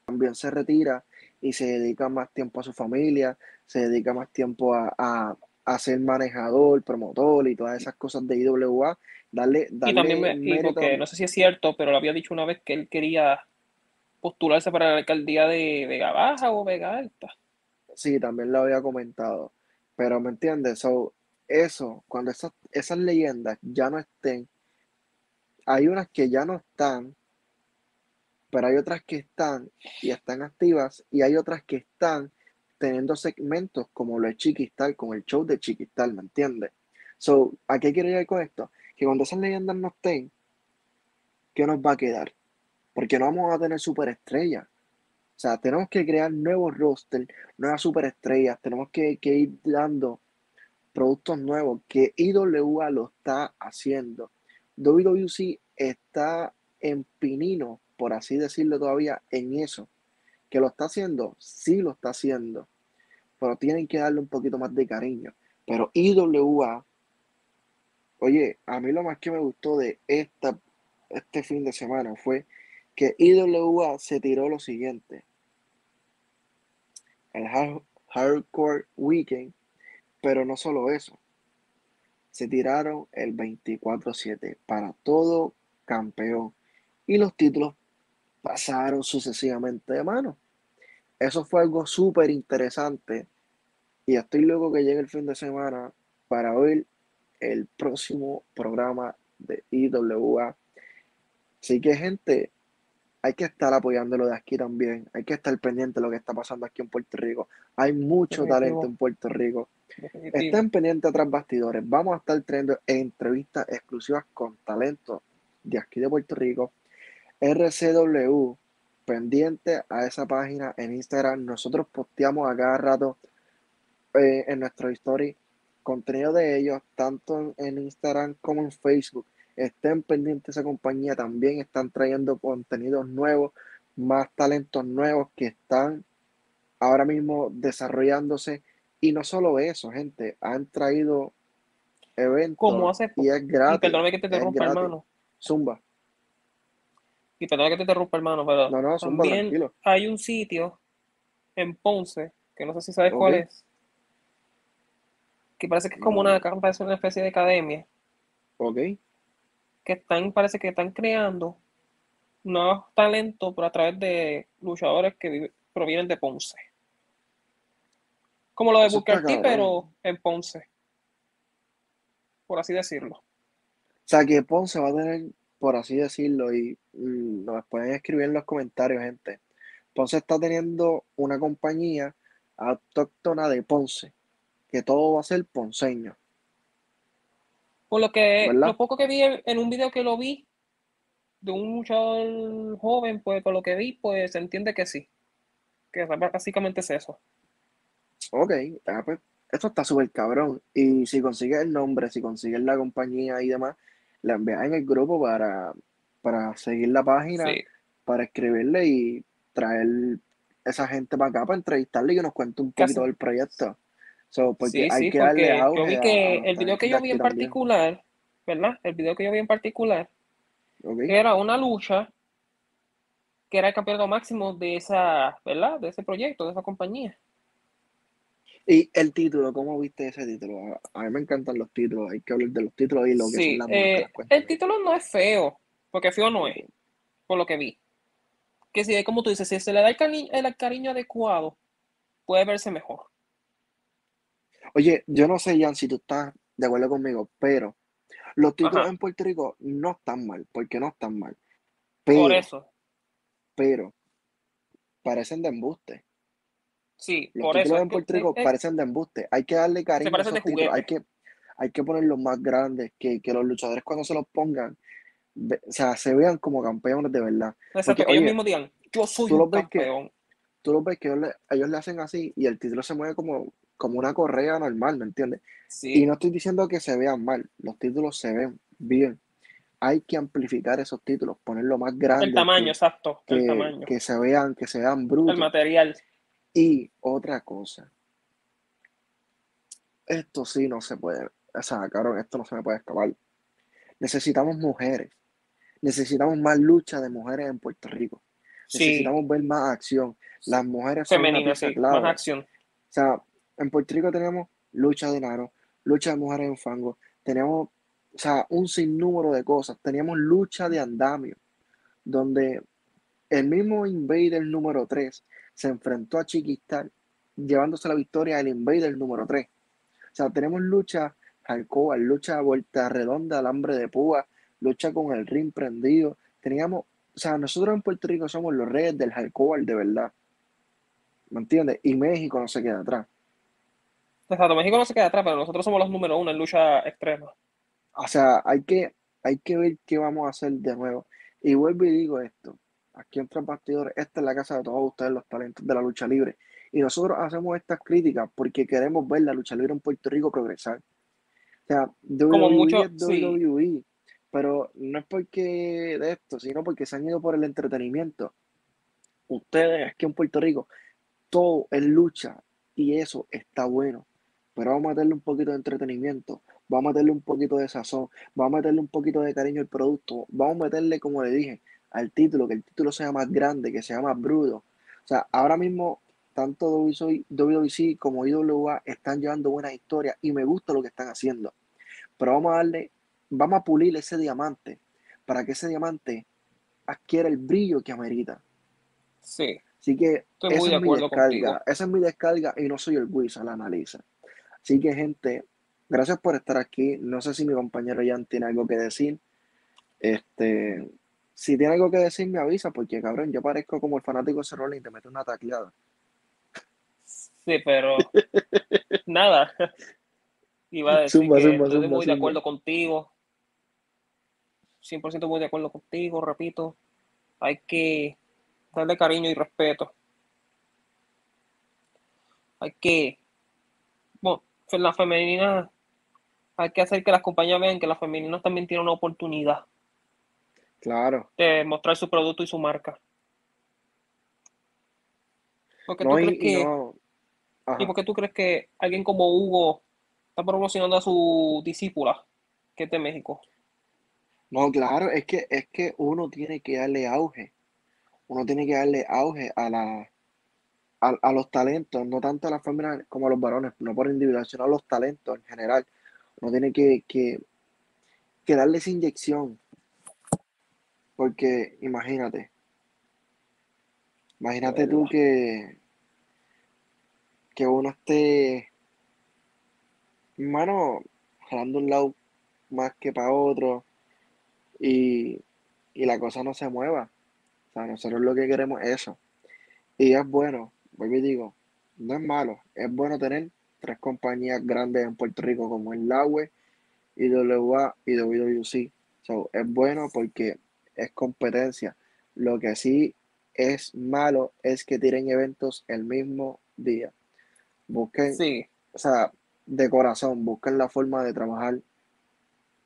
también se retira y se dedica más tiempo a su familia, se dedica más tiempo a, a, a ser manejador, promotor y todas esas cosas de IWA. Darle, Y darle también, me- y porque no sé si es cierto, pero lo había dicho una vez que él quería postularse para la alcaldía de Vega Baja o Vega Alta. Sí, también lo había comentado. Pero ¿me entiendes? So, eso, cuando esas, esas leyendas ya no estén, hay unas que ya no están, pero hay otras que están y están activas, y hay otras que están teniendo segmentos como lo de Chiquistal, con el show de Chiquistal, ¿me entiendes? So, ¿a qué quiero llegar con esto? Que cuando esas leyendas no estén, ¿qué nos va a quedar? Porque no vamos a tener superestrellas. O sea, tenemos que crear nuevos roster, nuevas superestrellas, tenemos que, que ir dando productos nuevos que IWA lo está haciendo. WWC está en pinino, por así decirlo todavía, en eso. ¿Que lo está haciendo? Sí lo está haciendo. Pero tienen que darle un poquito más de cariño. Pero IWA, oye, a mí lo más que me gustó de esta, este fin de semana fue que IWA se tiró lo siguiente. El Hardcore Weekend, pero no solo eso. Se tiraron el 24-7 para todo campeón y los títulos pasaron sucesivamente de mano. Eso fue algo súper interesante y estoy luego que llegue el fin de semana para oír el próximo programa de IWA. Así que gente, hay que estar apoyándolo de aquí también. Hay que estar pendiente de lo que está pasando aquí en Puerto Rico. Hay mucho talento en Puerto Rico. Estén pendientes tras bastidores. Vamos a estar teniendo entrevistas exclusivas con talento de aquí de Puerto Rico. RCW, pendiente a esa página en Instagram. Nosotros posteamos a cada rato eh, en nuestro story contenido de ellos, tanto en Instagram como en Facebook estén pendientes de esa compañía, también están trayendo contenidos nuevos, más talentos nuevos que están ahora mismo desarrollándose. Y no solo eso, gente, han traído eventos Como hace y es gratis. Y perdóname que te interrumpa, hermano. Zumba. Y perdóname que te interrumpa, hermano, pero No, no, zumba, también tranquilo. hay un sitio en Ponce, que no sé si sabes cuál es, que parece que es como una, parece una especie de academia, Ok. que están, parece que están creando nuevos talentos, pero a través de luchadores que vive- provienen de Ponce. Como lo de Booker T, pero en Ponce, por así decirlo. O sea que Ponce va a tener, por así decirlo, y mm, nos pueden escribir en los comentarios, gente. Ponce está teniendo una compañía autóctona de Ponce, que todo va a ser ponceño. Por lo que, ¿Verdad? lo poco que vi en un video que lo vi de un luchador joven, pues por lo que vi, pues se entiende que sí. Que básicamente es eso. Ok, ah, pues, esto está súper cabrón. Y si consigues el nombre, si consigues la compañía y demás, la envías en el grupo para, para seguir la página, Sí, para escribirle y traer esa gente para acá para entrevistarle y que nos cuente un poquito del proyecto. So, porque sí, hay sí, que darle porque yo auge vi a- que a el video que yo vi en también. particular, ¿verdad? El video que yo vi en particular Ok. era una lucha que era el campeonato máximo de esa, ¿verdad? De ese proyecto, de esa compañía. Y el título, ¿cómo viste ese título? A, mí me encantan los títulos, hay que hablar de los títulos y lo que Sí, son las eh, las cuentas. el título no es feo, porque feo no es, por lo que vi. Que si, como tú dices, si se le da el, cari- el cariño adecuado, puede verse mejor. Oye, yo no sé, Jan, si tú estás de acuerdo conmigo, pero los títulos Ajá. en Puerto Rico no están mal, porque no están mal. Por eso, pero, parecen de embuste. sí, Los por eso. títulos en Puerto Rico es- es- parecen de embuste. Hay que darle cariño a esos títulos. Hay que, hay que ponerlos más grandes, que, que los luchadores cuando se los pongan, ve- o sea, se vean como campeones de verdad. exacto, porque, que ellos oye, mismos digan, yo soy tú un los ves que- campeón. Tú los ves que ellos le, ellos le hacen así y el título se mueve como, como una correa normal, ¿me entiendes? Y no estoy diciendo que se vean mal, los títulos se ven bien. Hay que amplificar esos títulos, ponerlo más grande, el tamaño, que, exacto, el que, tamaño, que se vean, que se vean el brutos. material. Y otra cosa, esto sí no se puede, o sea, cabrón, esto no se me puede escapar. Necesitamos mujeres, necesitamos más lucha de mujeres en Puerto Rico. Sí, Necesitamos ver más acción. Las mujeres son una femenina, pieza sí, clave. más acción. O sea, en Puerto Rico tenemos lucha de enano, lucha de mujeres en fango, tenemos, o sea, un sinnúmero de cosas. Teníamos lucha de andamio, donde el mismo Invader número 3 se enfrentó a Chiquistar, llevándose la victoria al Invader número 3. O sea, tenemos lucha hardcore, lucha a vuelta redonda, alambre de púa, lucha con el ring prendido. Teníamos, o sea, nosotros en Puerto Rico somos los reyes del hardcore de verdad. ¿Me entiendes? Y México no se queda atrás. Exacto, México no se queda atrás, pero nosotros somos los número uno en lucha extrema. O sea, hay que, hay que ver qué vamos a hacer de nuevo. Y vuelvo y digo esto, aquí en Bastidores, esta es la casa de todos ustedes, los talentos de la lucha libre. Y nosotros hacemos estas críticas porque queremos ver la lucha libre en Puerto Rico progresar. O sea, Como WWE mucho- es WWE, pero no es porque de esto, sino porque se han ido por el entretenimiento. Ustedes aquí en Puerto Rico, todo es lucha y eso está bueno. Pero vamos a meterle un poquito de entretenimiento, vamos a meterle un poquito de sazón, vamos a meterle un poquito de cariño al producto, vamos a meterle, como le dije, al título, que el título sea más grande, que sea más bruto. O sea, ahora mismo tanto WWC como IWA están llevando buenas historias y me gusta lo que están haciendo. Pero vamos a darle, vamos a pulir ese diamante para que ese diamante adquiera el brillo que amerita. Sí. Así que esa es mi descarga. Esa es mi descarga y no soy el Wizard, la analiza. Así que, gente, gracias por estar aquí. No sé si mi compañero Jan tiene algo que decir. Este, si tiene algo que decir, me avisa, porque cabrón, yo parezco como el fanático de y te meto una tacleada. Sí, pero nada. Iba a decir que estoy muy de acuerdo contigo. 100% muy de acuerdo contigo, repito. Hay que darle cariño y respeto. Hay que, la femenina, hay que hacer que las compañías vean que las femeninas también tienen una oportunidad. Claro. De mostrar su producto y su marca. Porque tú crees que, ¿Y por qué tú crees que alguien como Hugo está promocionando a su discípula, que es de México? No, claro, es que, es que uno tiene que darle auge uno tiene que darle auge a, la, a, los talentos, no tanto a las féminas como a los varones, no por individual, sino a los talentos en general. Uno tiene que, que, que darle esa inyección. Porque imagínate, imagínate tú que, que uno esté, hermano, jalando un lado más que para otro y, y la cosa no se mueva sea, nosotros lo que queremos es eso. Y es bueno, vuelvo y digo, no es malo, es bueno tener tres compañías grandes en Puerto Rico como el LAWE, IWA y WWC. So, es bueno porque es competencia. Lo que sí es malo es que tiren eventos el mismo día. Busquen, sí. o sea, de corazón, busquen la forma de trabajar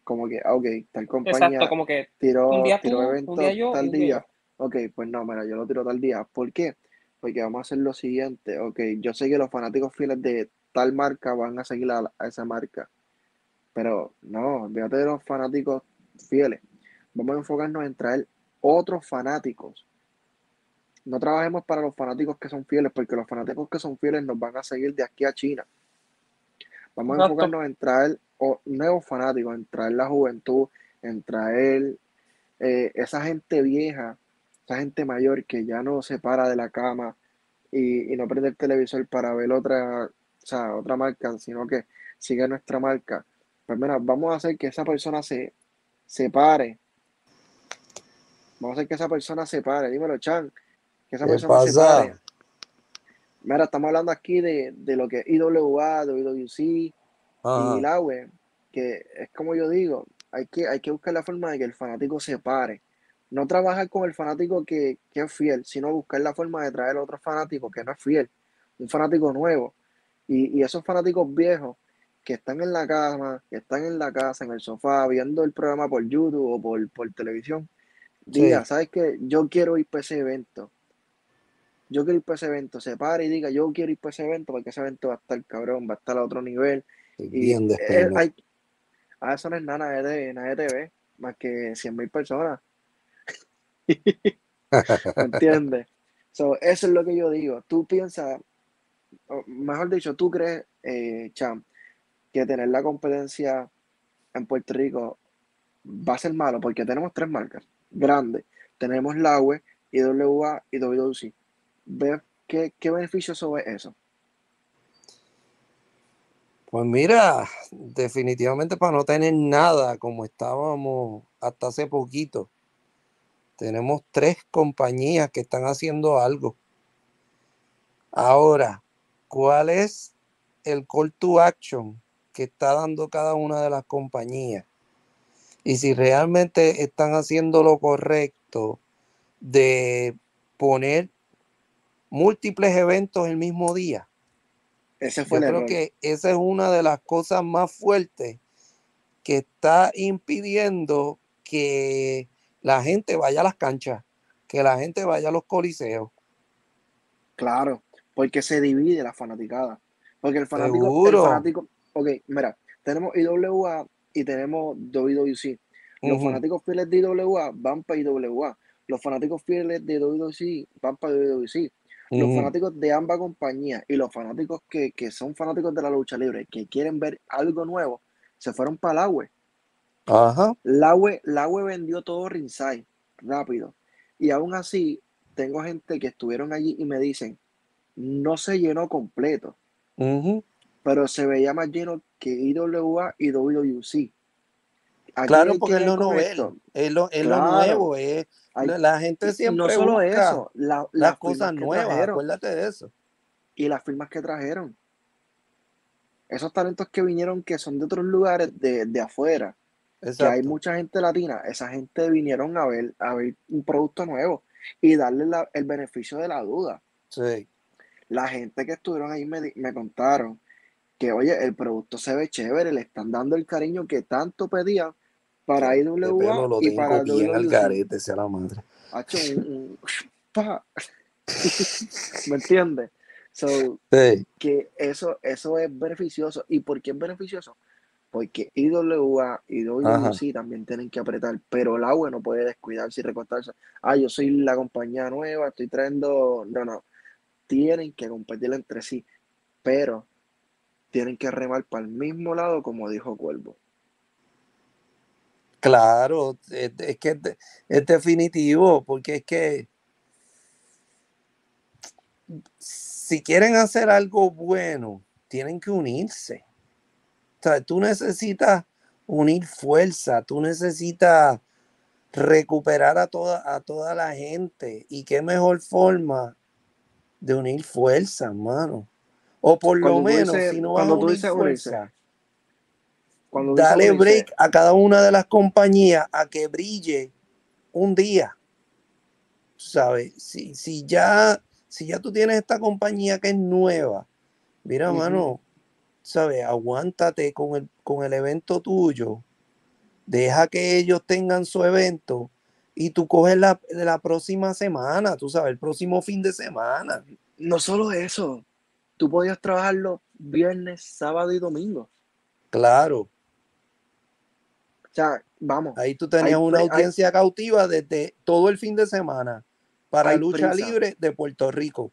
como que, ok, tal compañía como que tiró, eventos tal día ok, pues no, mira, yo lo tiro tal día. ¿Por qué? Porque vamos a hacer lo siguiente, ok, yo sé que los fanáticos fieles de tal marca van a seguir a, esa marca, pero no, olvídate de los fanáticos fieles. Vamos a enfocarnos en traer otros fanáticos. No trabajemos para los fanáticos que son fieles, porque los fanáticos que son fieles nos van a seguir de aquí a China. Vamos a enfocarnos en traer nuevos fanáticos, en traer la juventud, en traer eh, esa gente vieja gente mayor que ya no se para de la cama y, no prende el televisor para ver otra, o sea, otra marca, sino que sigue nuestra marca. Pues mira, vamos a hacer que esa persona se, se pare. Vamos a hacer que esa persona se pare. Dímelo, Chan. Que esa persona se pare. Mira, estamos hablando aquí de, lo que es IWA, WWC y la web, que es como yo digo, hay que, hay que buscar la forma de que el fanático se pare no trabajar con el fanático que, es fiel, sino buscar la forma de traer otro fanático que no es fiel, un fanático nuevo. Y, esos fanáticos viejos que están en la cama, que están en la casa, en el sofá, viendo el programa por YouTube o por, por televisión, diga, ¿sabes qué? Yo quiero ir para ese evento. Yo quiero ir para ese evento. Se para y diga, yo quiero ir para ese evento porque ese evento va a estar cabrón, va a estar a otro nivel. y bien hay, a eso no es nada, de TV, más que 100 mil personas. ¿Entiendes? eso es lo que yo digo. Tú piensas, mejor dicho, tú crees, eh, que tener la competencia en Puerto Rico va a ser malo porque tenemos tres marcas grandes. Tenemos la UE, IWA y WWC. ¿Ves qué beneficio sobre eso? Pues mira, definitivamente para no tener nada como estábamos hasta hace poquito, tenemos tres compañías que están haciendo algo. Ahora, ¿cuál es el call to action que está dando cada una de las compañías? Y si realmente están haciendo lo correcto de poner múltiples eventos el mismo día. Ese fue Yo creo que esa es una de las cosas más fuertes que está impidiendo que la gente vaya a las canchas, que la gente vaya a los coliseos. Claro, porque se divide la fanaticada. Porque el fanático, el fanático, ok, mira, tenemos IWA y tenemos WWC. Los fanáticos fieles de IWA van para IWA, los fanáticos fieles de WWE van para WWE. Los Ujú. fanáticos de ambas compañías y los fanáticos que, que son fanáticos de la lucha libre, que quieren ver algo nuevo, se fueron para la web. Ajá. La web, la web vendió todo ringside rápido. Y aún así, tengo gente que estuvieron allí y me dicen, no se llenó completo, ujú. pero se veía más lleno que IWA y. Aquí Claro, porque es lo correcto. novel, es lo, es lo Claro. nuevo, es, Hay- la, gente siempre no solo busca eso, la- las las cosas nuevas, trajeron acuérdate de eso. y las firmas que trajeron. Esos talentos que vinieron que son de otros lugares de, de afuera, que hay mucha gente latina, esa gente vinieron a ver, a ver un producto nuevo y darle la- el beneficio de la duda. Sí. La gente que estuvieron ahí me, me contaron que, oye, el producto se ve chévere, le están dando el cariño que tanto pedían para pelo IWA lo y para tengo bien al WWC. garete, sea la madre. Un-. ¿Me entiendes? So, Sí. que eso, eso es beneficioso. ¿Y por qué es beneficioso? Porque IWA y WWC también tienen que apretar, pero el agua no puede descuidarse y recortarse. Ah, yo soy la compañía nueva, estoy trayendo. No, no. Tienen que competir entre sí, pero tienen que remar para el mismo lado, como dijo Cuervo. Claro, es, es que es definitivo, porque es que si quieren hacer algo bueno, tienen que unirse. O sea, tú necesitas unir fuerza, tú necesitas recuperar a toda, a toda la gente. ¿Y qué mejor forma de unir fuerza, hermano? O por lo Cuando menos, dices- si no vas a unir dices fuerza, Cuando dale break a cada una de las compañías a que brille un día. ¿Sabes? Si, si ya, si ya tú tienes esta compañía que es nueva, mira, Ujú. mano, ¿sabes? Aguántate con el, con el evento tuyo. Deja que ellos tengan su evento y tú coges la, la próxima semana, tú sabes, el próximo fin de semana. No solo eso, tú podías trabajarlo viernes, sábado y domingo. Claro, O sea, vamos, ahí tú tenías Hay una hay- audiencia cautiva desde todo el fin de semana para lucha prisa. libre de Puerto Rico.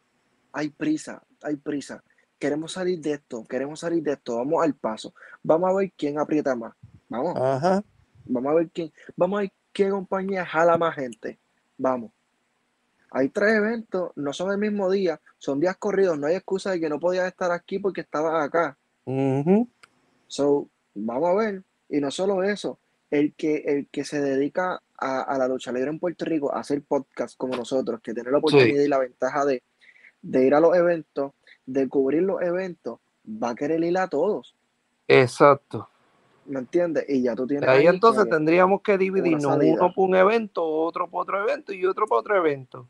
hay prisa, hay prisa. Queremos salir de esto, queremos salir de esto, vamos al paso. Vamos a ver quién aprieta más. Vamos, Ajá. vamos a ver quién, vamos a ver qué compañía jala más gente. Vamos. Hay tres eventos, no son el mismo día, son días corridos, no hay excusa de que no podías estar aquí porque estabas acá. ujú, So, vamos a ver. Y no solo eso, el que, el que se dedica a, a la lucha libre en Puerto Rico, a hacer podcast como nosotros, que tiene la oportunidad y la ventaja de, de ir a los eventos, de cubrir los eventos, va a querer ir a todos. Exacto. ¿Me entiendes? Y ya tú tienes Ahí ahí entonces que tendríamos que dividirnos uno por un evento, otro por otro evento y otro por otro evento.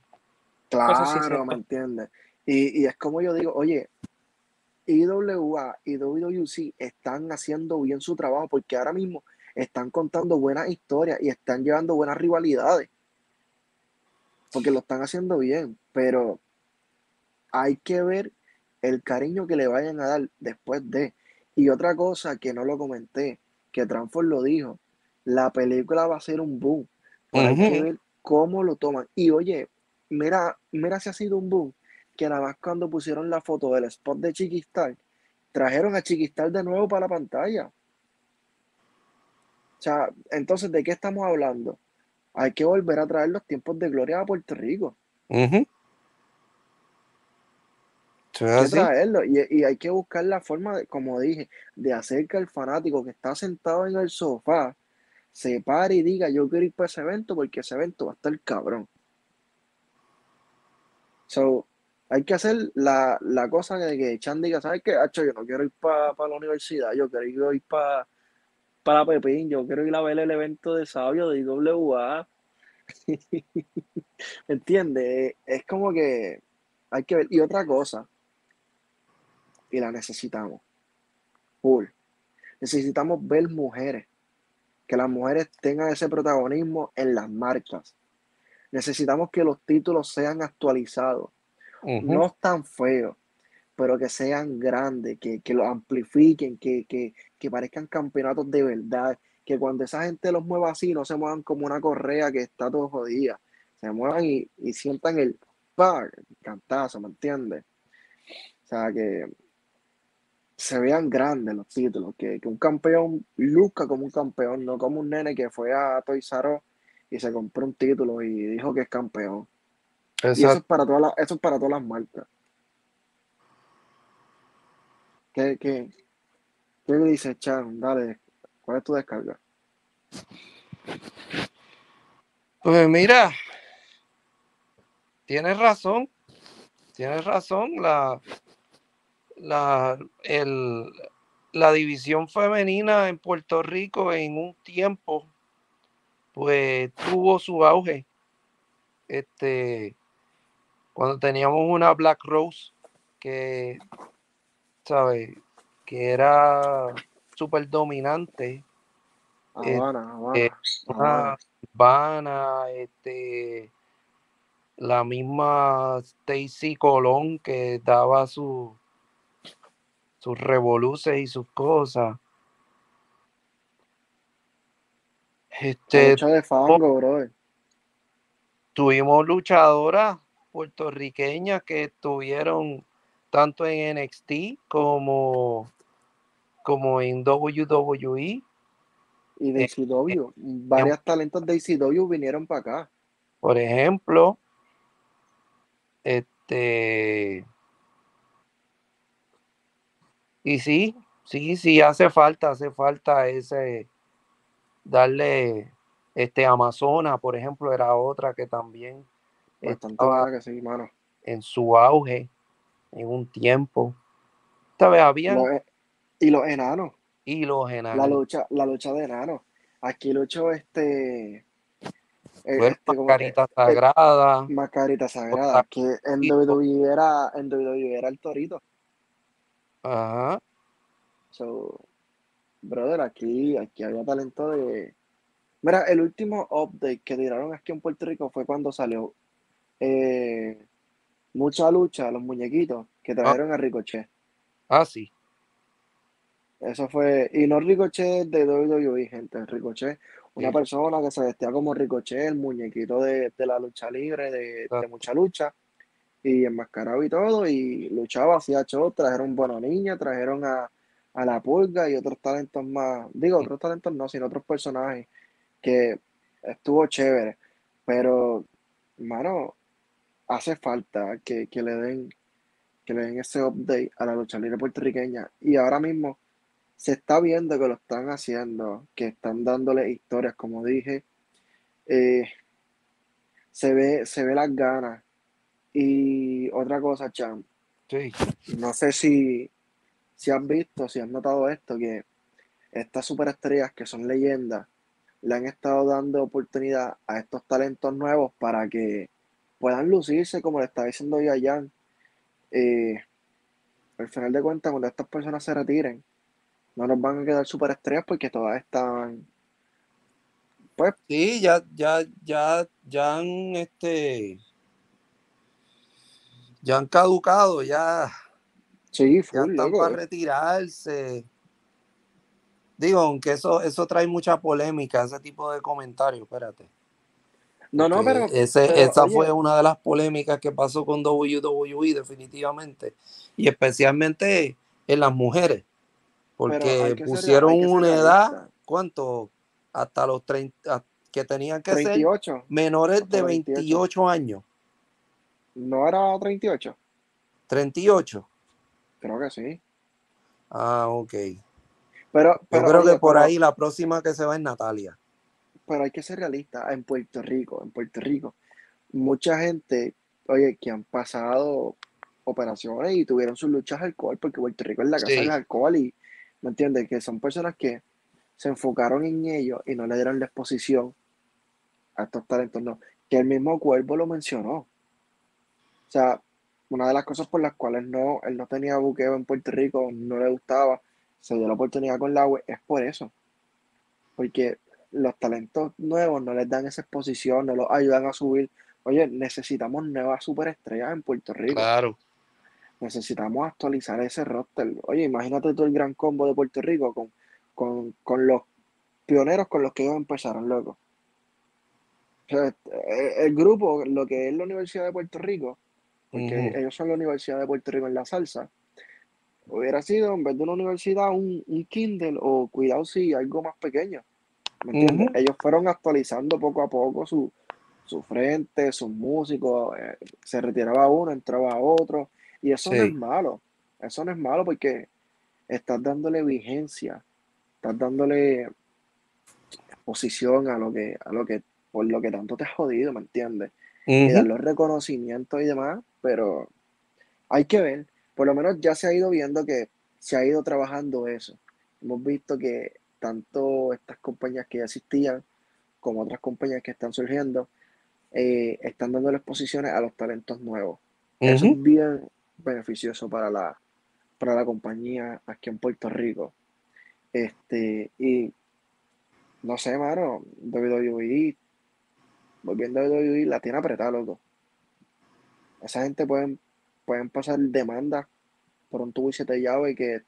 Sí Claro, cierto. ¿me entiendes? Y, y es como yo digo, oye, IWA y WWC están haciendo bien su trabajo porque ahora mismo están contando buenas historias y están llevando buenas rivalidades. Porque lo están haciendo bien, pero hay que ver el cariño que le vayan a dar después de. Y otra cosa que no lo comenté, que Transform lo dijo, la película va a ser un boom. Pero hay que ver cómo lo toman. Y oye, mira, mira si ha sido un boom, que nada más cuando pusieron la foto del spot de Chiquistar, trajeron a Chiquistar de nuevo para la pantalla. O sea, entonces, ¿de qué estamos hablando? Hay que volver a traer los tiempos de gloria a Puerto Rico. Hay que traerlo y, y hay que buscar la forma, de, como dije, de hacer que el fanático que está sentado en el sofá se pare y diga, yo quiero ir para ese evento porque ese evento va a estar cabrón. So, hay que hacer la, la cosa de que Chan diga, ¿sabes qué? Hacho, yo no quiero ir para la universidad, yo quiero ir para para Pepín, yo quiero ir a ver el evento de Sabio de IWA. ¿Me entiendes? Es como que hay que ver. Y otra cosa, y la necesitamos. Full. Necesitamos ver mujeres. Que las mujeres tengan ese protagonismo en las marcas. Necesitamos que los títulos sean actualizados. No tan feos, pero que sean grandes, que, que los amplifiquen, que, que, que parezcan campeonatos de verdad. Que cuando esa gente los mueva así, no se muevan como una correa que está todo jodida. se muevan y, y sientan el pa, cantazo, ¿me entiendes? O sea, que se vean grandes los títulos, que, que un campeón luzca como un campeón, no como un nene que fue a Toys R y se compró un título y dijo que es campeón. Y eso es para todas las, eso es para todas las marcas. ¿Qué, qué, qué le dices, Chan? Dale, ¿cuál es tu descarga? Pues mira, tienes razón, tienes razón. La, la, el, la división femenina en Puerto Rico en un tiempo, pues tuvo su auge. Este, cuando teníamos una Black Rose que, ¿sabes? Que era súper dominante. Habana, eh, Habana, este, la misma Stacy Colón que daba su, sus revoluces y sus cosas. Este, lucha de fango, brother. tuvimos luchadoras puertorriqueñas que estuvieron tanto en NXT como, como en WWE. Y de Eh, ICW. Varios talentos de ICW vinieron para acá. Por ejemplo, este. Y sí, sí, sí, hace falta, hace falta ese. Darle. Este Amazona, por ejemplo, era otra que también estaba que sí, mano. en su auge en un tiempo. Esta vez habían Los e- y los enanos. y los La enanos. lucha, la lucha de enanos. Aquí luchó este. Bueno, este Mascarita Sagrada. Mascarita Sagrada. Que en WWE era, en WWE era el torito. Ajá. So, brother, aquí, aquí había talento de. Mira, el último update que tiraron aquí en Puerto Rico fue cuando salió eh, mucha lucha, los muñequitos que trajeron a Ricochet. Ah, sí. Eso fue, y no Ricochet de WWE, gente, Ricochet, una Sí. persona que se vestía como Ricochet, el muñequito de, de la lucha libre, de, de Exacto. mucha lucha, y enmascarado y todo, y luchaba, hacía show, trajeron Buena Niña, trajeron a, a La Pulga y otros talentos más, digo, otros talentos no, sino otros personajes, que estuvo chévere, pero, hermano, hace falta que, que le den, que le den ese update a la lucha puertorriqueña, y ahora mismo se está viendo que lo están haciendo, que están dándole historias, como dije. eh, se ve, se ve las ganas. Y otra cosa, Chan, Sí. no sé si, si has visto, si has notado esto, que estas superestrellas que son leyendas le han estado dando oportunidad a estos talentos nuevos para que puedan lucirse, como le estaba diciendo yo a Jan. Eh, al final de cuentas, cuando estas personas se retiren, no nos van a quedar superestrellas porque todas están, pues, Sí, ya, ya, ya, ya han este ya han caducado, ya, sí, ya full, están loco. para retirarse. Digo, aunque eso, eso trae mucha polémica, ese tipo de comentarios, espérate. No, no, pero, ese, pero, esa oye, fue una de las polémicas que pasó con WWE definitivamente. Y especialmente en las mujeres. Porque pusieron ser una edad, realista. ¿cuánto? Hasta los 30, que tenían que ser 38, menores de 28. 28 años. ¿No era 38? 38. Creo que sí. Ah, ok. Pero, Yo pero, creo oye, que por pero, ahí la próxima que se va es Natalia. pero hay que ser realista. En Puerto Rico, en Puerto Rico, mucha gente, oye, que han pasado operaciones y tuvieron sus luchas de alcohol, porque Puerto Rico es la casa del alcohol y, ¿me entiendes? Que son personas que se enfocaron en ellos y no le dieron la exposición a estos talentos, no. Que el mismo Cuervo lo mencionó. O sea, una de las cosas por las cuales no, él no tenía buqueo en Puerto Rico, no le gustaba, se dio la oportunidad con la web, es por eso. Porque los talentos nuevos no les dan esa exposición, no los ayudan a subir. Oye, necesitamos nuevas superestrellas en Puerto Rico. claro. Necesitamos actualizar ese roster. Oye, imagínate tú el gran combo de Puerto Rico con, con, con los pioneros con los que ellos empezaron, loco. O sea, el grupo, lo que es la Universidad de Puerto Rico, porque ellos son la Universidad de Puerto Rico en la salsa, hubiera sido en vez de una universidad un, un Kindle o cuidado si algo más pequeño. ¿Me entiendes? Ellos fueron actualizando poco a poco su, su frente, sus músicos, eh, se retiraba uno, entraba otro, y eso no es malo, eso no es malo porque estás dándole vigencia, estás dándole exposición a lo que, a lo que, por lo que tanto te has jodido, ¿me entiendes? Y dar los reconocimientos y demás, pero hay que ver, por lo menos ya se ha ido viendo que se ha ido trabajando eso. Hemos visto que tanto estas compañías que ya existían como otras compañías que están surgiendo, eh, están dando exposiciones a los talentos nuevos. Eso es bien beneficioso para la, para la compañía aquí en Puerto Rico. Este, y no sé, mano, WWE, volviendo a WWE, la tiene apretada, loco. Esa gente pueden, pueden pasar demandas por un tubo y siete llaves y que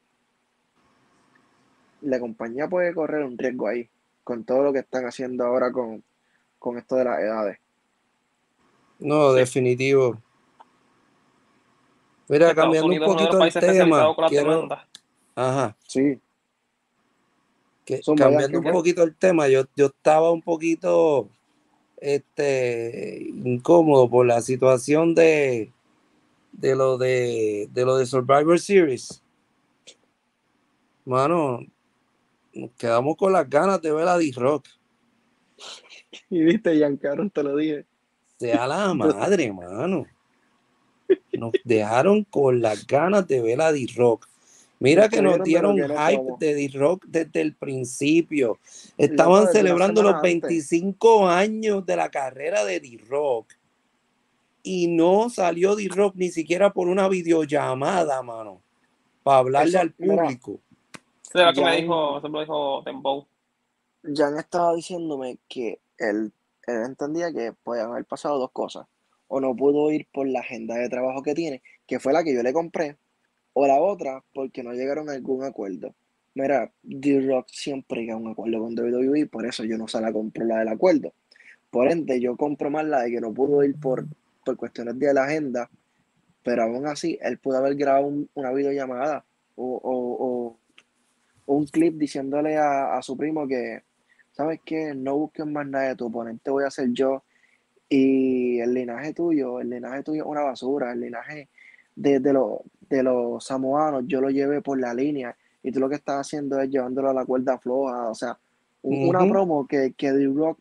la compañía puede correr un riesgo ahí, con todo lo que están haciendo ahora con, con esto de las edades. No, Sí. definitivo. Mira, Estados cambiando un Unidos poquito el tema, quiero, ajá, Sí, que, cambiando un poquito el tema, yo, yo estaba un poquito este incómodo por la situación de, de lo de, de lo de Survivor Series. Mano, nos quedamos con las ganas de ver a D-Rock. y viste, Giancarlo, te lo dije. Sea la madre, mano. Nos dejaron con las ganas de ver a D-Rock. Mira que nos dieron hype somos. de D-Rock desde el principio. Estaban celebrando los semana antes. 25 años de la carrera de D-Rock. Y no salió D-Rock ni siquiera por una videollamada, mano. Para hablarle Eso, al mira, público. Lo que me dijo, eso me lo dijo Dembow. Jan estaba diciéndome que él, él entendía que podían haber pasado dos cosas. O no pudo ir por la agenda de trabajo que tiene, que fue la que yo le compré, o la otra porque no llegaron a algún acuerdo. Mira, D-Rock siempre llega a un acuerdo con WWE, por eso yo no se la compro la del acuerdo. Por ende, yo compro más la de que no pudo ir por, por cuestiones de la agenda, pero aún así, él pudo haber grabado un- una videollamada o, o- o- o un clip diciéndole a, a su primo que, ¿sabes qué? No busques más nada de tu oponente, voy a ser yo. Y el linaje tuyo, el linaje tuyo es una basura, el linaje de, de, los- de los samoanos, yo lo llevé por la línea y tú lo que estás haciendo es llevándolo a la cuerda floja, o sea, un- una promo que, que D-Rock,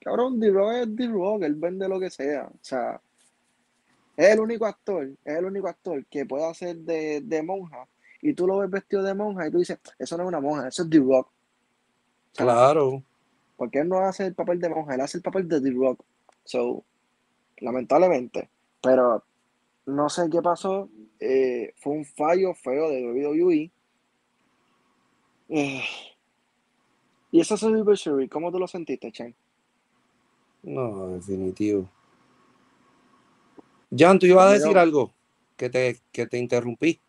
cabrón, D-Rock es D-Rock, él vende lo que sea, o sea, es el único actor, es el único actor que puede hacer de, de monja y tú lo ves vestido de monja y tú dices, eso no es una monja, eso es D-Rock. O sea, Claro. porque él no hace el papel de monja, él hace el papel de D-Rock. So, lamentablemente. Pero no sé qué pasó. eh, fue un fallo feo de WWE. Eh, y ese Survivor ¿cómo tú lo sentiste, Chen? No, definitivo. Jan, tú ibas a decir algo que te, que te interrumpí.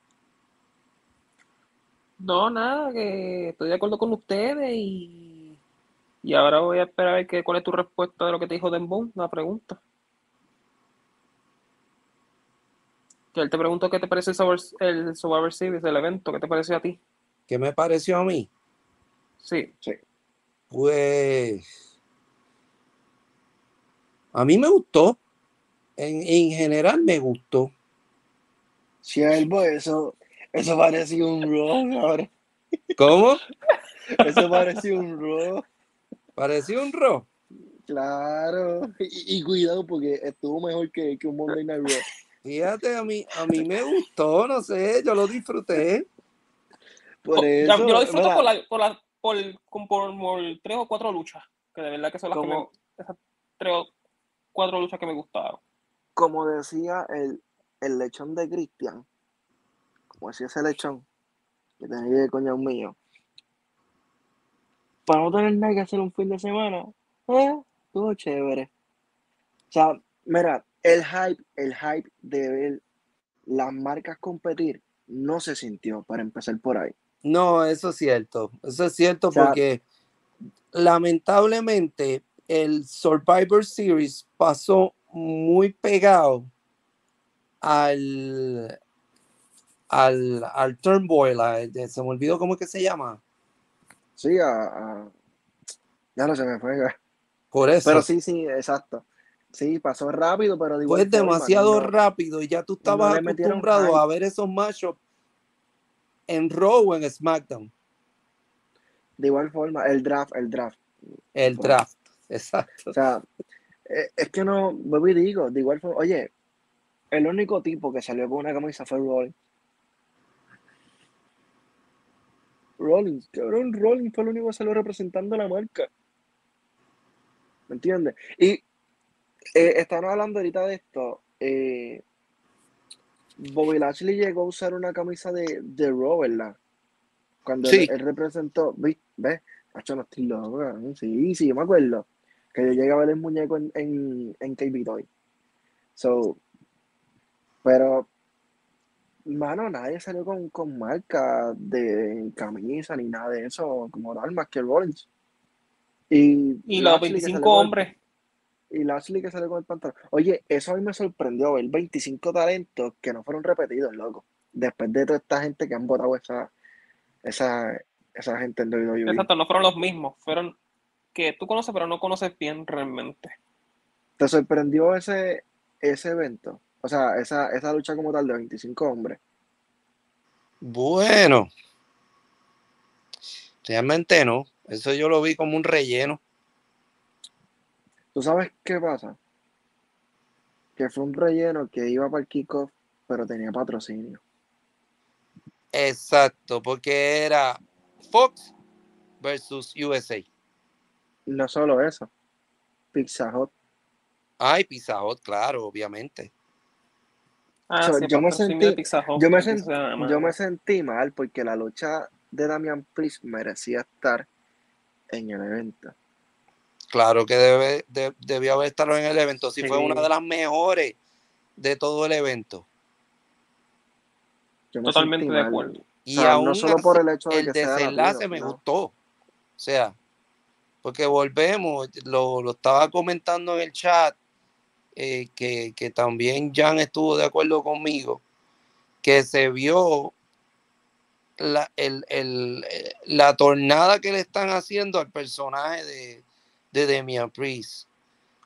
No, nada, que estoy de acuerdo con ustedes y, y ahora voy a esperar a ver que, cuál es tu respuesta de lo que te dijo Dembow, la pregunta. Él te preguntó qué te parece el Survivor, el Survivor Series, el evento, qué te pareció a ti. ¿Qué me pareció a mí? Sí, sí. Pues a mí me gustó. En, en general me gustó. Siervo, eso, eso parecía un Raw, cabrón. ¿Cómo? Eso parecía un Raw. Pareció un rock. Claro. Y, y cuidado porque estuvo mejor que, que un Monday Night Raw. Fíjate, a mí, a mí me gustó, no sé, yo lo disfruté. Por Oh, eso, yo lo disfruto por, la, por, la, por, por- por tres o cuatro luchas, que de verdad que son las que me, como, esas tres o cuatro luchas que me gustaron. como decía el, el lechón de Cristian, como decía ese lechón, que tenía que coño mío, para no tener nada que hacer un fin de semana, eh, estuvo chévere. O sea, mira, el hype, el hype de ver las marcas competir no se sintió, para empezar por ahí. No, eso es cierto. Eso es cierto O sea, porque lamentablemente el Survivor Series pasó muy pegado al al, al a- de- se me olvidó cómo es que se llama. Sí, a, a- ya no se me fue. Por eso. Pero sí, sí, exacto. Sí, pasó rápido, pero igual fue demasiado no- rápido y ya tú estabas metieron acostumbrado a ver esos matchups en Raw o en SmackDown. De igual forma, el draft, el draft. El Bueno. draft, exacto. O sea, eh, es que no, vuelvo y digo, de igual forma, oye, el único tipo que salió con una camisa fue Rollins. Rollins, cabrón, Rollins fue el único que salió representando la marca. ¿Me entiendes? Y eh, estamos hablando ahorita de esto. eh, Bobby Lashley llegó a usar una camisa de, de Raw, ¿verdad? Cuando Sí. él, él representó, ¿ves? ¿Ves? Hacho, no estoy cabrón. Sí, sí, yo me acuerdo. Que yo llegué a ver el muñeco en, en, en KB Toy. So, pero, mano, nadie salió con, con marca de camisa ni nada de eso, como tal, más que Rollins. Y, Y los Lashley que 25 salió con- hombres. Y Lashley que salió con el pantalón. Oye, eso a mí me sorprendió ver 25 talentos que no fueron repetidos, loco. Después de toda esta gente que han votado esa, esa, esa gente en WWE. Exacto, no fueron los mismos. Fueron que tú conoces, pero no conoces bien realmente. ¿Te sorprendió ese, ese evento? O sea, esa, esa lucha como tal de 25 hombres. Bueno, realmente no. Eso yo lo vi como un relleno. ¿Tú sabes qué pasa? Que fue un relleno que iba para el kickoff, pero tenía patrocinio. Exacto, porque era Fox versus USA. No solo eso. Pizza Hut. Ay, Pizza Hut, claro, obviamente. Ah, So, sí, yo me sentí- Hut, me, yo me sentí mal porque la lucha de Damian Priest merecía estar en el evento. Claro que debe, de- debió haber estado en el evento. Sí, fue una de las mejores de todo el evento. Totalmente de acuerdo. Y O sea, aún no solo por el hecho de el que sea desenlace me gustó. O sea, porque volvemos, lo, lo estaba comentando en el chat, eh, que, que también Jan estuvo de acuerdo conmigo, que se vio la, el- el- eh, la tornada que le están haciendo al personaje de, de Demian Priest.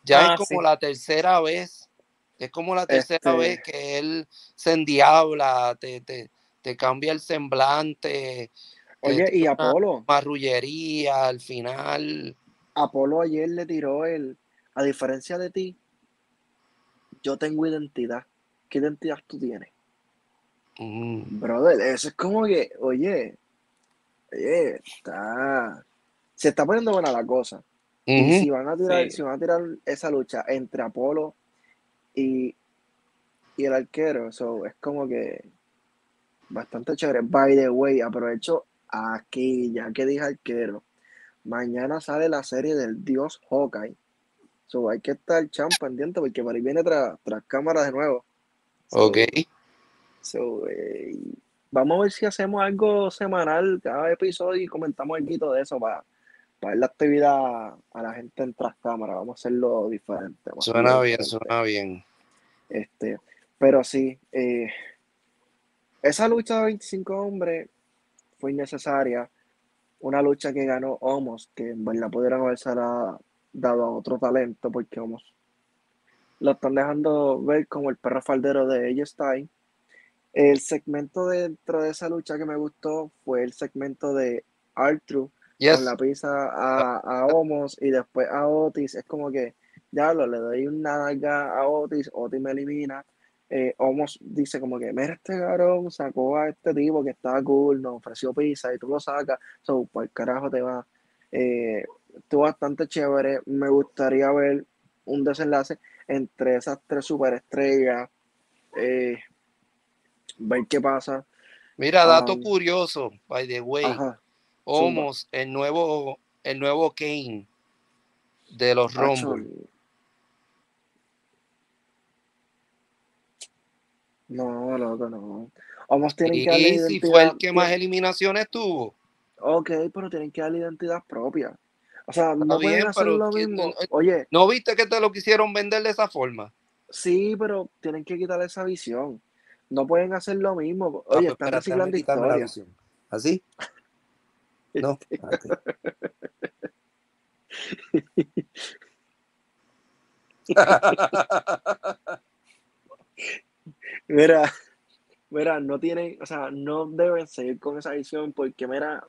Ya Ah, es como sí. la tercera vez, es como la tercera Este- vez que él se endiabla, te, te, te cambia el semblante, Oye, y Apolo, marrullería al final. Apolo ayer le tiró el, a diferencia de ti, yo tengo identidad. ¿Qué identidad tú tienes? Mm, Brother, eso es como que, oye, oye, está, se está poniendo buena la cosa. Y si van a tirar, Sí. si van a tirar esa lucha entre Apolo y, y el arquero, so, es como que bastante chévere. By the way, aprovecho aquí, ya que dije arquero. Mañana sale la serie del Dios Hawkeye. So, hay que estar chan pendiente porque por ahí viene tras tras cámara de nuevo. So, Ok. so, eh, vamos a ver si hacemos algo semanal, cada episodio, y comentamos algo de eso para, para ver la actividad a la gente en tras cámara. Vamos a hacerlo diferente. Suena hacerlo bien, diferente. suena bien. Este, pero sí, eh, esa lucha de 25 hombres fue innecesaria. Una lucha que ganó Homos, que en verdad pudieran haberse dado a otro talento, porque Homos lo están dejando ver como el perro faldero de AJ Styles. El segmento dentro de esa lucha que me gustó fue el segmento de Arthur Yes. con la pizza a, a Homos y después a Otis. Es como que, ya lo le doy una nalga a Otis, Otis me elimina. Eh, Homos dice como que, mira este cabrón, sacó a este tipo que estaba cool, nos ofreció pizza y tú lo sacas, so, por carajo te va. Eh, bastante chévere, me gustaría ver un desenlace entre esas tres superestrellas, eh, ver qué pasa. Mira, dato Um, curioso, by the way. Ajá, Homos, el nuevo, el nuevo Kane de los Rumble. No, loco, no. Homos tienen que darle Y si fue el que más eliminaciones tuvo. Ok, pero tienen que darle identidad propia. O sea, no Está pueden bien, hacer lo ¿quién- mismo. no- Oye, ¿No viste que te lo quisieron vender de esa forma? sí, pero tienen que quitar esa visión. No pueden hacer lo mismo. Ah, Oye, pues están reciclando historias. ¿Así? No. Ok. Mira, mira, no tienen, o sea, no deben seguir con esa visión porque, mira,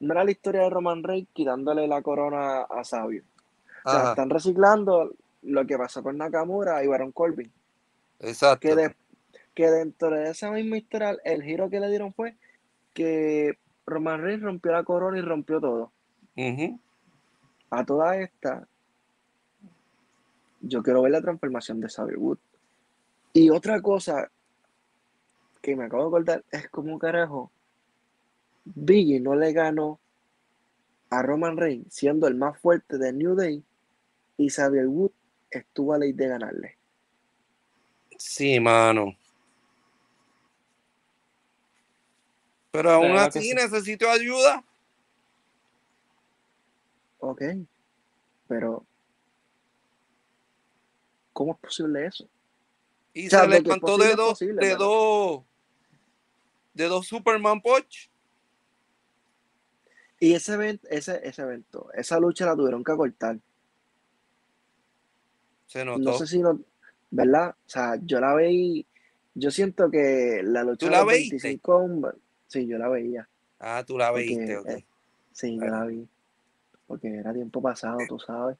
mira la historia de Roman Reigns quitándole la corona a Sabio. O sea, están reciclando lo que pasó con Nakamura y Baron Corbin. exacto. Que, de- que dentro de esa misma historia, el giro que le dieron fue que Roman Reigns rompió la corona y rompió todo. A toda esta, yo quiero ver la transformación de Xavier Wood. Y otra cosa que me acabo de acordar es como carajo, Biggie no le ganó a Roman Reigns siendo el más fuerte de New Day y Xavier Wood estuvo a ley de ganarle. Sí, mano. Pero aún así sí. necesito ayuda. Ok, pero ¿cómo es posible eso? Y O sea, se de que es levantó posible, de dos, posible, de dos, de dos Superman Punch. Y ese evento, ese, ese evento, esa lucha la tuvieron que cortar. Se No notó. sé si no, ¿verdad? O sea, yo la veí, yo siento que la lucha ¿Tú de la los veíste? 25 hombres, sí, yo la veía, Ah, tú la porque, viste, ok. eh, sí, yo la vi, porque era tiempo pasado, tú sabes.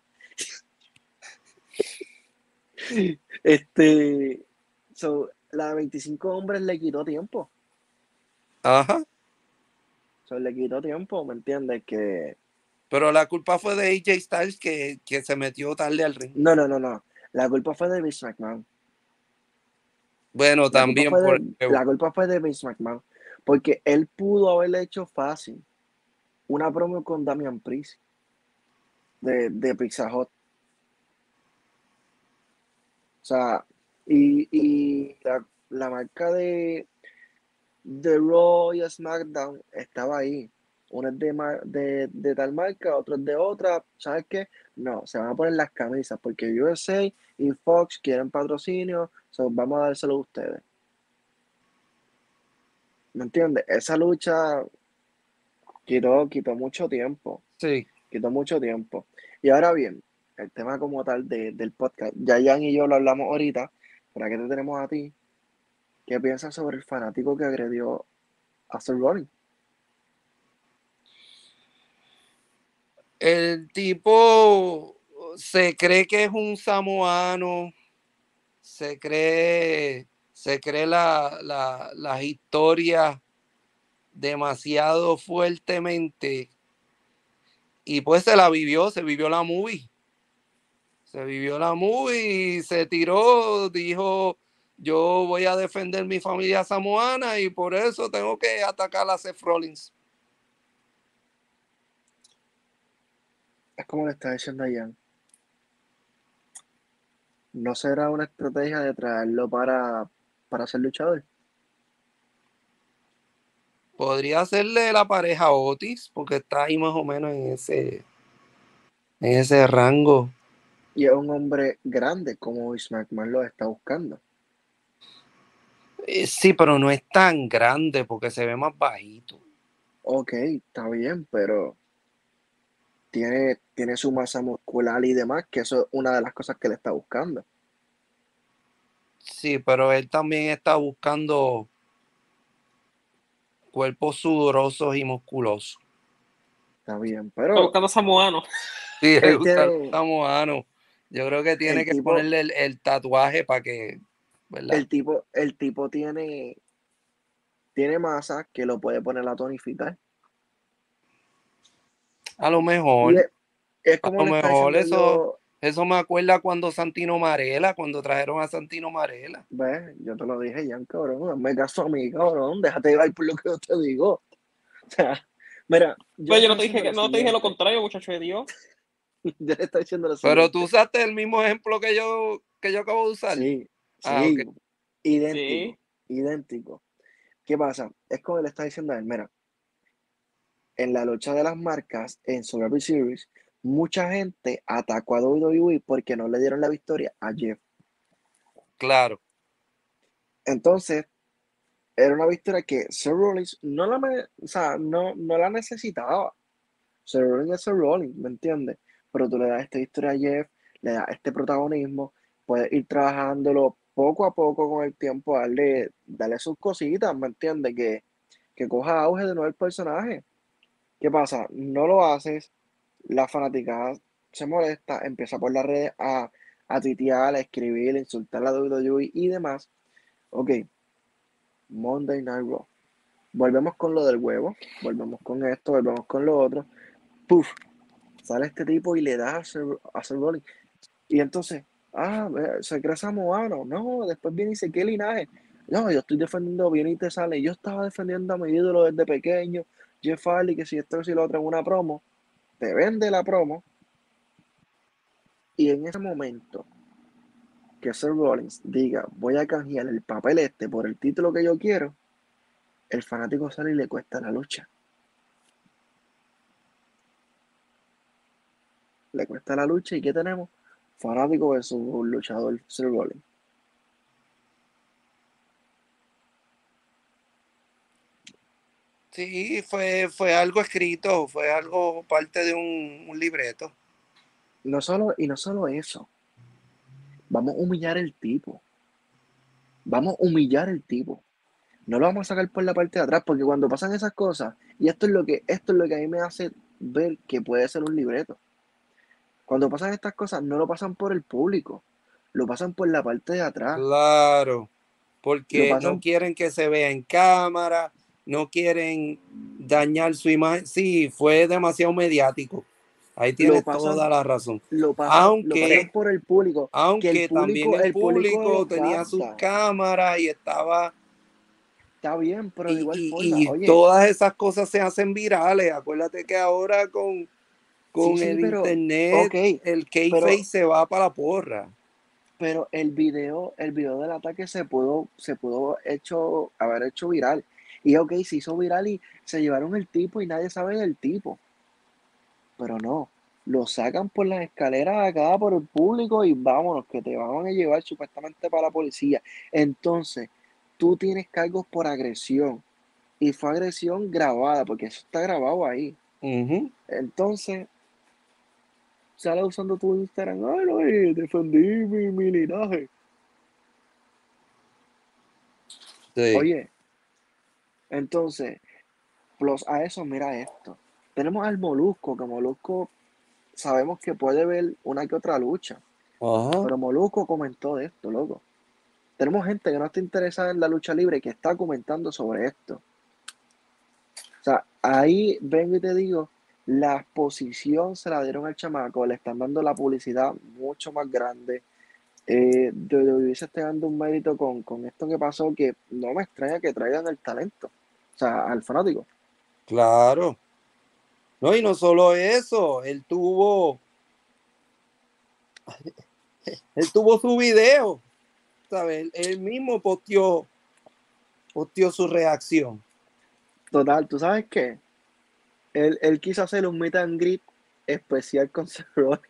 Este, so, la de 25 hombres le quitó tiempo, Ajá. so, le quitó tiempo, ¿me entiendes? Que, Pero la culpa fue de AJ Styles que, que se metió tarde al ring. no, no, no, no, la culpa fue de Vince McMahon. Bueno, La también por de, la culpa fue de Vince McMahon, porque él pudo haberle hecho fácil una promo con Damian Priest de, de Pizza Hut. O sea, y, y la, la marca de, de Raw y SmackDown estaba ahí. Uno es de, de, de tal marca, otro es de otra. ¿Sabes qué? No, se van a poner las camisas porque USA y Fox quieren patrocinio, so vamos a dárselo a ustedes. ¿Me entiendes? Esa lucha quitó, quitó mucho tiempo, Sí. quitó mucho tiempo. Y ahora bien, el tema como tal de- del podcast, ya Jan y yo lo hablamos ahorita, pero aquí te tenemos a ti. ¿Qué piensas sobre el fanático que agredió a Seth Rollins? El tipo se cree que es un samoano, se cree, se cree la, la- las historias demasiado fuertemente y pues se la vivió, se vivió la movie. Se vivió la movie y se tiró, dijo, yo voy a defender mi familia samoana y por eso tengo que atacar a Seth Rollins. Es como le está diciendo a Jan. ¿No será una estrategia de traerlo para, para ser luchador? Podría hacerle la pareja Otis, porque está ahí más o menos en ese, en ese rango. Y es un hombre grande como Vince McMahon lo está buscando. Eh, Sí, pero no es tan grande porque se ve más bajito. Ok, está bien, pero tiene, tiene su masa muscular y demás, que eso es una de las cosas que le está buscando. Sí, pero él también está buscando cuerpos sudorosos y musculosos. Está bien, Está pero buscando a Samoano. Sí, Él le gusta tiene- el samoano. Yo creo que tiene El que tipo- ponerle el, el tatuaje para que, ¿verdad? el tipo, el tipo tiene, tiene masa que lo puede poner a tonificar. A lo mejor. Y es, es como lo está mejor eso- Eso me acuerda cuando Santino Marela, cuando trajeron a Santino Marela. Ves, yo te lo dije, Jan, cabrón. Me caso a mí, cabrón. Déjate llevar por lo que yo te digo. O sea, mira. Pero yo no te dije, que, no te dije lo contrario, muchacho de Dios. Yo le estoy diciendo lo Pero siguiente. tú usaste el mismo ejemplo que yo, que yo acabo de usar. Sí, Ah, sí. Idéntico. Sí. Idéntico. ¿Qué pasa? Es como le está diciendo a él, mira. En la lucha de las marcas, en Survivor Series, mucha gente atacó a WWE porque no le dieron la victoria a Jeff. Claro. Entonces, era una victoria que Seth Rollins no la, o sea, no, no la necesitaba. Seth Rollins es Seth Rollins, ¿me entiendes? Pero tú le das esta historia a Jeff, le das este protagonismo, puedes ir trabajándolo poco a poco con el tiempo, darle, darle sus cositas, ¿me entiendes? Que, que coja auge de nuevo el personaje. ¿Qué pasa? No lo haces, la fanaticada se molesta, empieza por las redes a, a a escribir, a insultar a WWE y demás. Ok, Monday Night Raw. Volvemos con lo del huevo, volvemos con esto, volvemos con lo otro. Puf, sale este tipo y le da a Seth Rollins. Y entonces, ah, se cree samoano. No, después viene y dice, ¿qué linaje? No, yo estoy defendiendo bien y te sale. Yo estaba defendiendo a mi ídolo desde pequeño, Jeff Hardy, que si esto, que si lo otro en una promo, te vende la promo. Y en ese momento que Seth Rollins diga, voy a canjear el papel este por el título que yo quiero, el fanático sale y le cuesta la lucha. Le cuesta la lucha y ¿qué tenemos? Fanático versus luchador Seth Rollins. Sí, fue, fue algo escrito, fue algo parte de un, un libreto. No solo, y no solo eso. Vamos a humillar el tipo. Vamos a humillar el tipo. No lo vamos a sacar por la parte de atrás, porque cuando pasan esas cosas, y esto es lo que, esto es lo que a mí me hace ver que puede ser un libreto. Cuando pasan estas cosas, no lo pasan por el público, lo pasan por la parte de atrás. Claro, porque pasan- no quieren que se vea en cámara, no quieren dañar su imagen. Sí, fue demasiado mediático. Ahí tienes pasan- toda la razón. Lo pasan, Aunque- lo por el público. Aunque el público- también el el público tenía sus cámaras y estaba Está bien, pero de igual y- forma, y oye, todas esas cosas se hacen virales. Acuérdate que ahora con, con Sí, sí, el pero- internet el kayfabe se va para la porra. pero el video, el video del ataque se pudo, se pudo hecho, haber hecho viral. Y ok, se hizo viral y se llevaron el tipo y nadie sabe del tipo. Pero no, lo sacan por las escaleras acá por el público y vámonos, que te van a llevar supuestamente para la policía. Entonces, tú tienes cargos por agresión. Y fue agresión grabada, porque eso está grabado ahí. Entonces, sale usando tu Instagram. Ay, no, eh, defendí mi, mi linaje. Sí. Oye, entonces, plus a eso, mira esto. Tenemos al Molusco, que Molusco sabemos que puede ver una que otra lucha. Ajá. Pero Molusco comentó de esto, loco. Tenemos gente que no está interesada en la lucha libre que está comentando sobre esto. O sea, ahí vengo y te digo, la exposición se la dieron al chamaco, le están dando la publicidad mucho más grande. Eh, WWE se está dando un mérito con, con esto que pasó, que no me extraña que traigan el talento, o sea, al fanático. Claro. No, y no solo eso, él tuvo, él tuvo su video, ¿sabes? Él, él mismo posteó, posteó su reacción. Total, ¿tú sabes qué? Él, él quiso hacer un meet and greet especial con Rollins.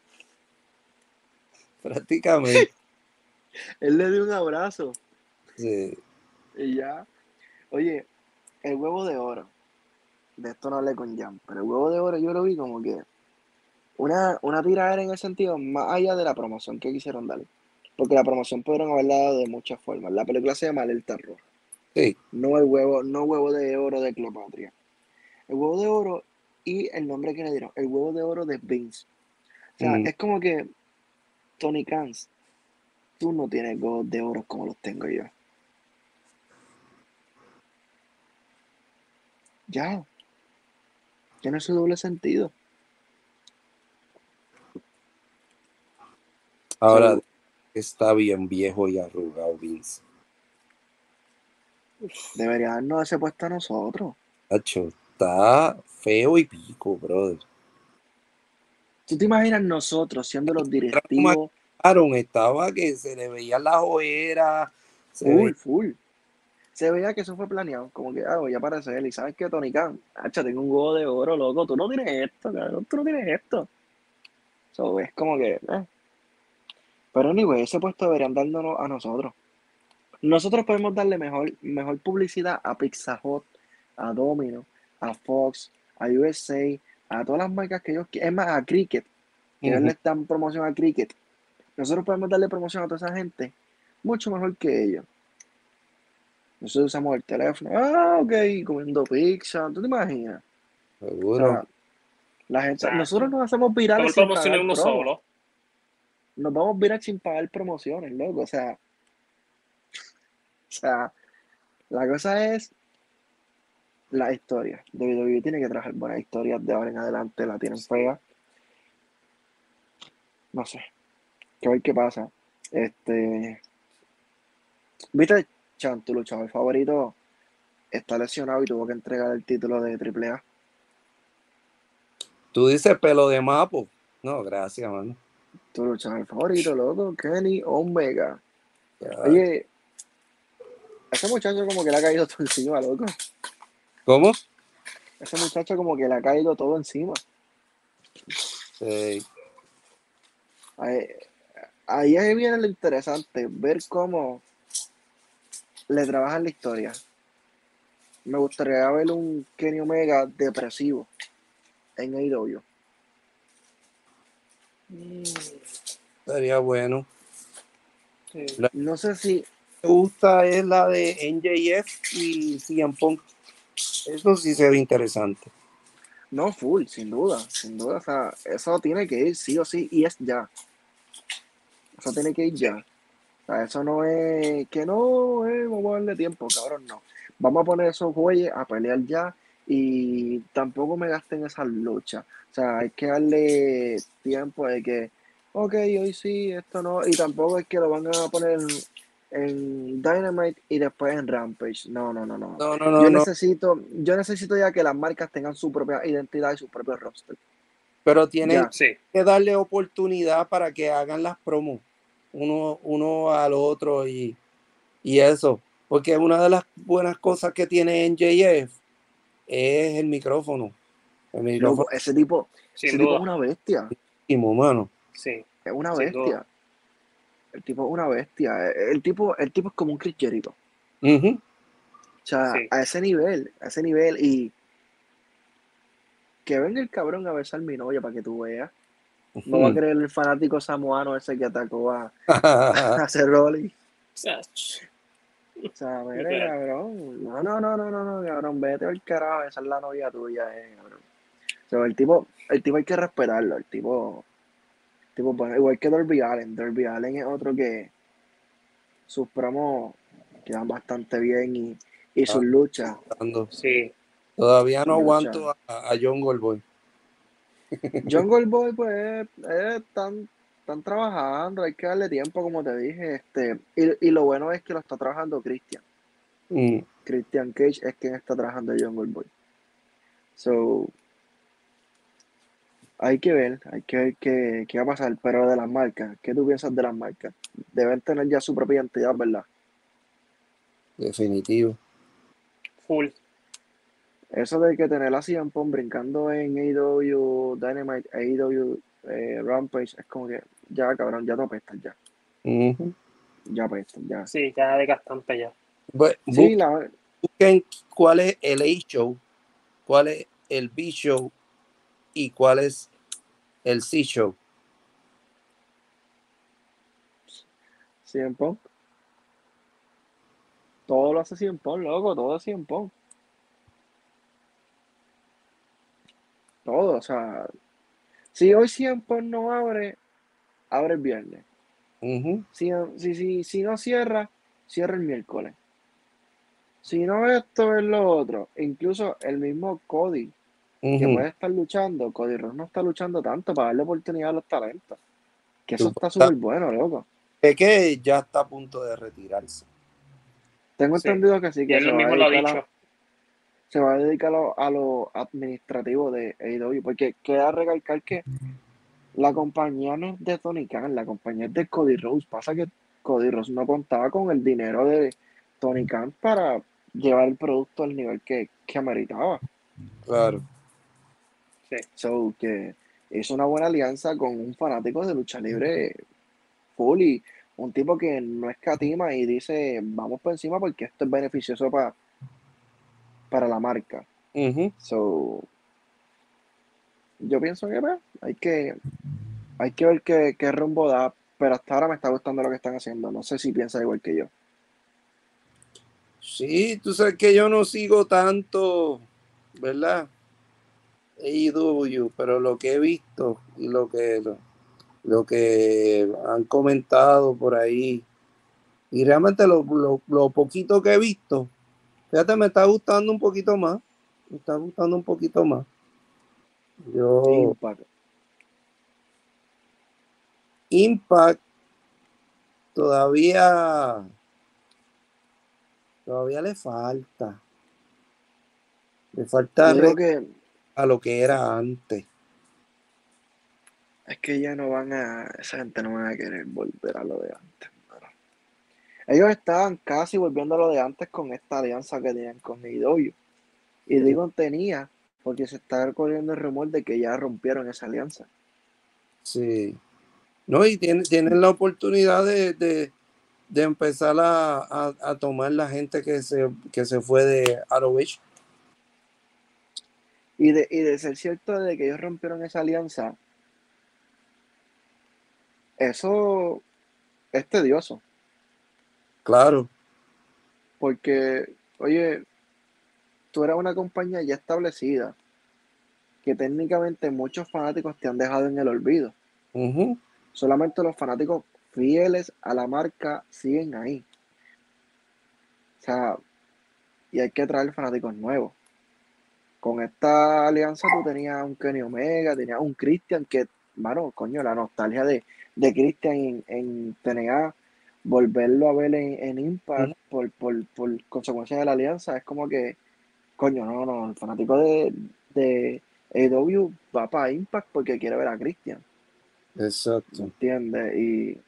Prácticamente. Él le dio un abrazo. Sí. Y ya. Oye, el huevo de oro. De esto no hablé con Jan, pero el huevo de oro yo lo vi como que una, una tiradera en el sentido más allá de la promoción que quisieron darle. Porque la promoción pudieron haberla dado de muchas formas. La película se llama Alerta Roja. Sí. No el huevo, no huevo de oro de Cleopatra. El huevo de oro y el nombre que le dieron, el huevo de oro de Vince. O sea, Mm. es como que Tony Khan, tú no tienes huevos de oro como los tengo yo. Ya. Tiene su doble sentido. Ahora está bien viejo y arrugado, Vince. Debería darnos ese puesto a nosotros. Tacho, está feo y pico, brother. ¿Tú te imaginas nosotros siendo los directivos? Aaron estaba que se le veía la joera. Se Full, full. Se veía que eso fue planeado. Como que, ah, voy a aparecer. Y sabes que Tony Khan, hacha, tengo un huevo de oro, loco. Tú no tienes esto, cabrón. Tú no tienes esto. So, es como que. eh. Pero anyway, ese puesto deberían dárnoslo a nosotros. Nosotros podemos darle mejor, mejor publicidad a Pizza Hut, a Domino, a Fox, a USA, a todas las marcas que ellos quieren. Es más, a Cricket, que ellos Ujú. le dan promoción a Cricket. Nosotros podemos darle promoción a toda esa gente mucho mejor que ellos. Nosotros usamos el teléfono. Ah, ok, comiendo pizza. ¿Tú te imaginas? O Seguro. sea, la gente, nosotros nos hacemos virales sin pagar uno solo. Nos vamos viral sin pagar promociones, loco. O sea, o sea, la cosa es la historia. WWE tiene que trabajar buenas historias de ahora en adelante, la tienen fea. No sé. Que ver qué pasa. Este. ¿Viste? Chan, tu luchador favorito está lesionado y tuvo que entregar el título de AAA. Tú dices pelo de mapo. No, gracias, mano. Tu luchador favorito, loco, Kenny Omega. Oye, ese muchacho como que le ha caído todo encima, loco. ¿Cómo? Ese muchacho como que le ha caído todo encima. Sí. Ahí, ahí viene lo interesante, ver cómo le trabajan la historia. Me gustaría ver un Kenny Omega depresivo en AEW. Mm, Sería bueno. sí. No sé si, Me gusta es la de NJF y CM Punk. Eso sí se ve interesante. no full, sin duda, sin duda. O sea, eso tiene que ir sí o sí y es ya. Eso tiene que ir ya. Sea, eso no es que no, eh, vamos a darle tiempo, cabrón, no. Vamos a poner esos güeyes a pelear ya y tampoco me gasten esas luchas. O sea, hay que darle tiempo de que, ok, hoy sí, esto no, y tampoco es que lo van a poner en, en Dynamite y después en Rampage. No, no, no, no. No, no, no, yo necesito, yo necesito ya que las marcas tengan su propia identidad y su propio roster. Pero tienen Ya. Que darle oportunidad para que hagan las promos uno, uno al otro y, y eso. Porque una de las buenas cosas que tiene NJF es el micrófono. El micrófono Loco, ese tipo, sin ese tipo es una bestia. mano. Sí, Es una bestia. duda. El tipo es una bestia. El tipo, el tipo es como un Chris Jericho. O sea, Sí. a ese nivel, a ese nivel. Y que venga el cabrón a besar mi novia para que tú veas. No va a creer el fanático samoano ese que atacó a, a Rollins. o sea, mire, cabrón. No, no, no, no, no, no, cabrón. Vete al carajo, esa es la novia tuya, eh, cabrón. O sea, el tipo, el tipo hay que respetarlo. El tipo, el tipo bueno, igual que Derby Allen. Derby Allen es otro que sus promos quedan bastante bien y, y sus Ah. luchas. sí, Todavía no aguanto a, a John Goldboy. John Goldboy, pues, eh, están, están trabajando, hay que darle tiempo, como te dije. este Y, y lo bueno es que lo está trabajando Christian. Mm. Christian Cage es quien está trabajando John Goldboy. So, hay que ver, hay que ver qué, qué va a pasar. Pero de las marcas, ¿qué tú piensas de las marcas? Deben tener ya su propia identidad, ¿verdad? Definitivo. full. Eso de que tener a CM Punk brincando en AEW Dynamite, AEW eh, Rampage, es como que ya, cabrón, ya no apestas, ya. Ujú. Ya apestas, ya. Sí, ya de bastante ya. Bu- Sí, la, Busquen cuál es el A show, cuál es el B show y cuál es el C show. CM Punk. Todo lo hace CM Punk, loco, todo es CM Punk. Todo, o sea, si hoy Punk no abre, abre el viernes. Si, si, si, si no cierra, cierra el miércoles. Si no esto es lo otro. Incluso el mismo Cody, que puede estar luchando, Cody Ross no está luchando tanto para darle oportunidad a los talentos. Que eso está súper bueno, loco. Es que ya está a punto de retirarse. Tengo Sí. entendido que sí, Y que él se va, a mismo lo ha dicho. Se va a dedicar a lo, a lo administrativo de AEW, porque queda recalcar que la compañía no es de Tony Khan, la compañía es de Cody Rose. Pasa que Cody Rose no contaba con el dinero de Tony Khan para llevar el producto al nivel que, que ameritaba. Claro. Sí. So, que, hizo una buena alianza con un fanático de lucha libre full y un tipo que no escatima y dice, vamos por encima porque esto es beneficioso para para la marca. So, yo pienso que pues, hay que hay que ver qué, qué rumbo da, pero hasta ahora me está gustando lo que están haciendo. No sé si piensa igual que yo. Sí, tú sabes que yo no sigo tanto, ¿verdad? AEW, pero lo que he visto y lo que lo, lo que han comentado por ahí, y realmente lo, lo- lo poquito que he visto, fíjate, me está gustando un poquito más, me está gustando un poquito más. Yo, Impact. Impact todavía todavía le falta. Le falta creo que a lo que era antes. es que ya no van a, esa gente no van a querer volver a lo de antes. Ellos estaban casi volviendo a lo de antes con esta alianza que tenían con AEW. Y digo tenía, porque se está corriendo el rumor de que ya rompieron esa alianza. Sí. No, y tienen, tienen la oportunidad de, de- de empezar a, a- a tomar la gente que se, que se fue de ROH. Y de, y de ser cierto de que ellos rompieron esa alianza, eso es tedioso. Claro, Porque, oye, tú eras una compañía ya establecida, que técnicamente muchos fanáticos te han dejado en el olvido. Solamente los fanáticos fieles a la marca siguen ahí. O sea, y hay que traer fanáticos nuevos. Con esta alianza tú tenías un Kenny Omega, tenías un Christian que, mano, coño, la nostalgia de, de Christian en, en TNA, volverlo a ver en, en Impact por, por, por consecuencia de la alianza, es como que, coño, no, no, el fanático de, de AEW va para Impact porque quiere ver a Christian. exacto. ¿Entiendes? Y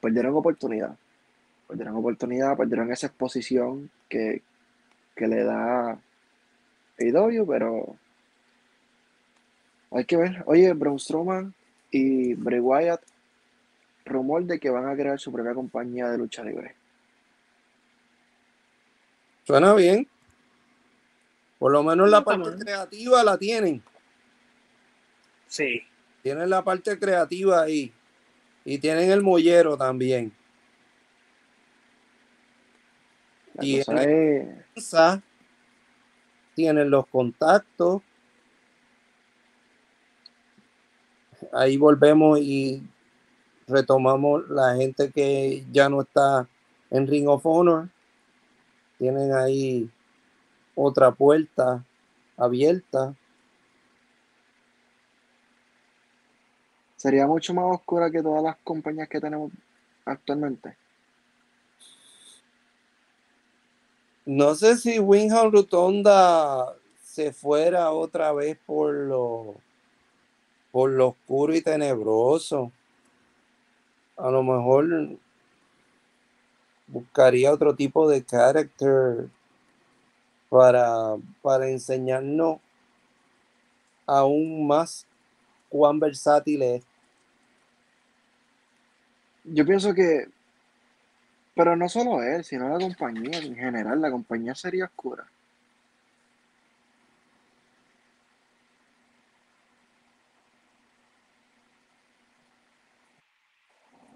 perdieron oportunidad. Perdieron oportunidad, perdieron esa exposición que, que le da AEW, pero hay que ver. Oye, Braun Strowman y Bray Wyatt, rumor de que van a crear su propia compañía de lucha libre. Suena bien. Por lo menos la parte creativa la tienen. Sí. Tienen la parte creativa ahí. Y tienen el mollero también. La Y cosa es, Sa- tienen los contactos. Ahí volvemos y retomamos la gente que ya no está en Ring of Honor. Tienen ahí otra puerta abierta. sería mucho más oscura que todas las compañías que tenemos actualmente. No sé si Wingham Rotonda se fuera otra vez por lo, por lo oscuro y tenebroso. A lo mejor buscaría otro tipo de carácter para, para enseñarnos aún más cuán versátil es. Yo pienso que, pero no solo él, sino la compañía en general, la compañía sería oscura.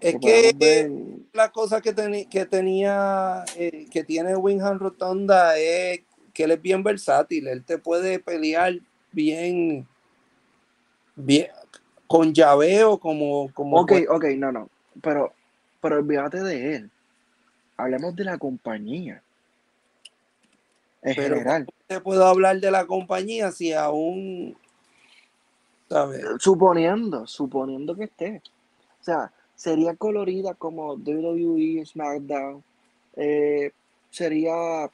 Es Que ver- la cosa que, que tenía, eh, que tiene Winham Rotonda es que él es bien versátil. Él te puede pelear bien, bien con llaveo, como, como Ok, puede- ok, no, no. Pero, pero olvídate de él. Hablemos de la compañía. En Pero- general. te puedo hablar de la compañía si aún, ¿sabes? Suponiendo, suponiendo que esté. O sea, sería colorida como WWE, SmackDown. eh, sería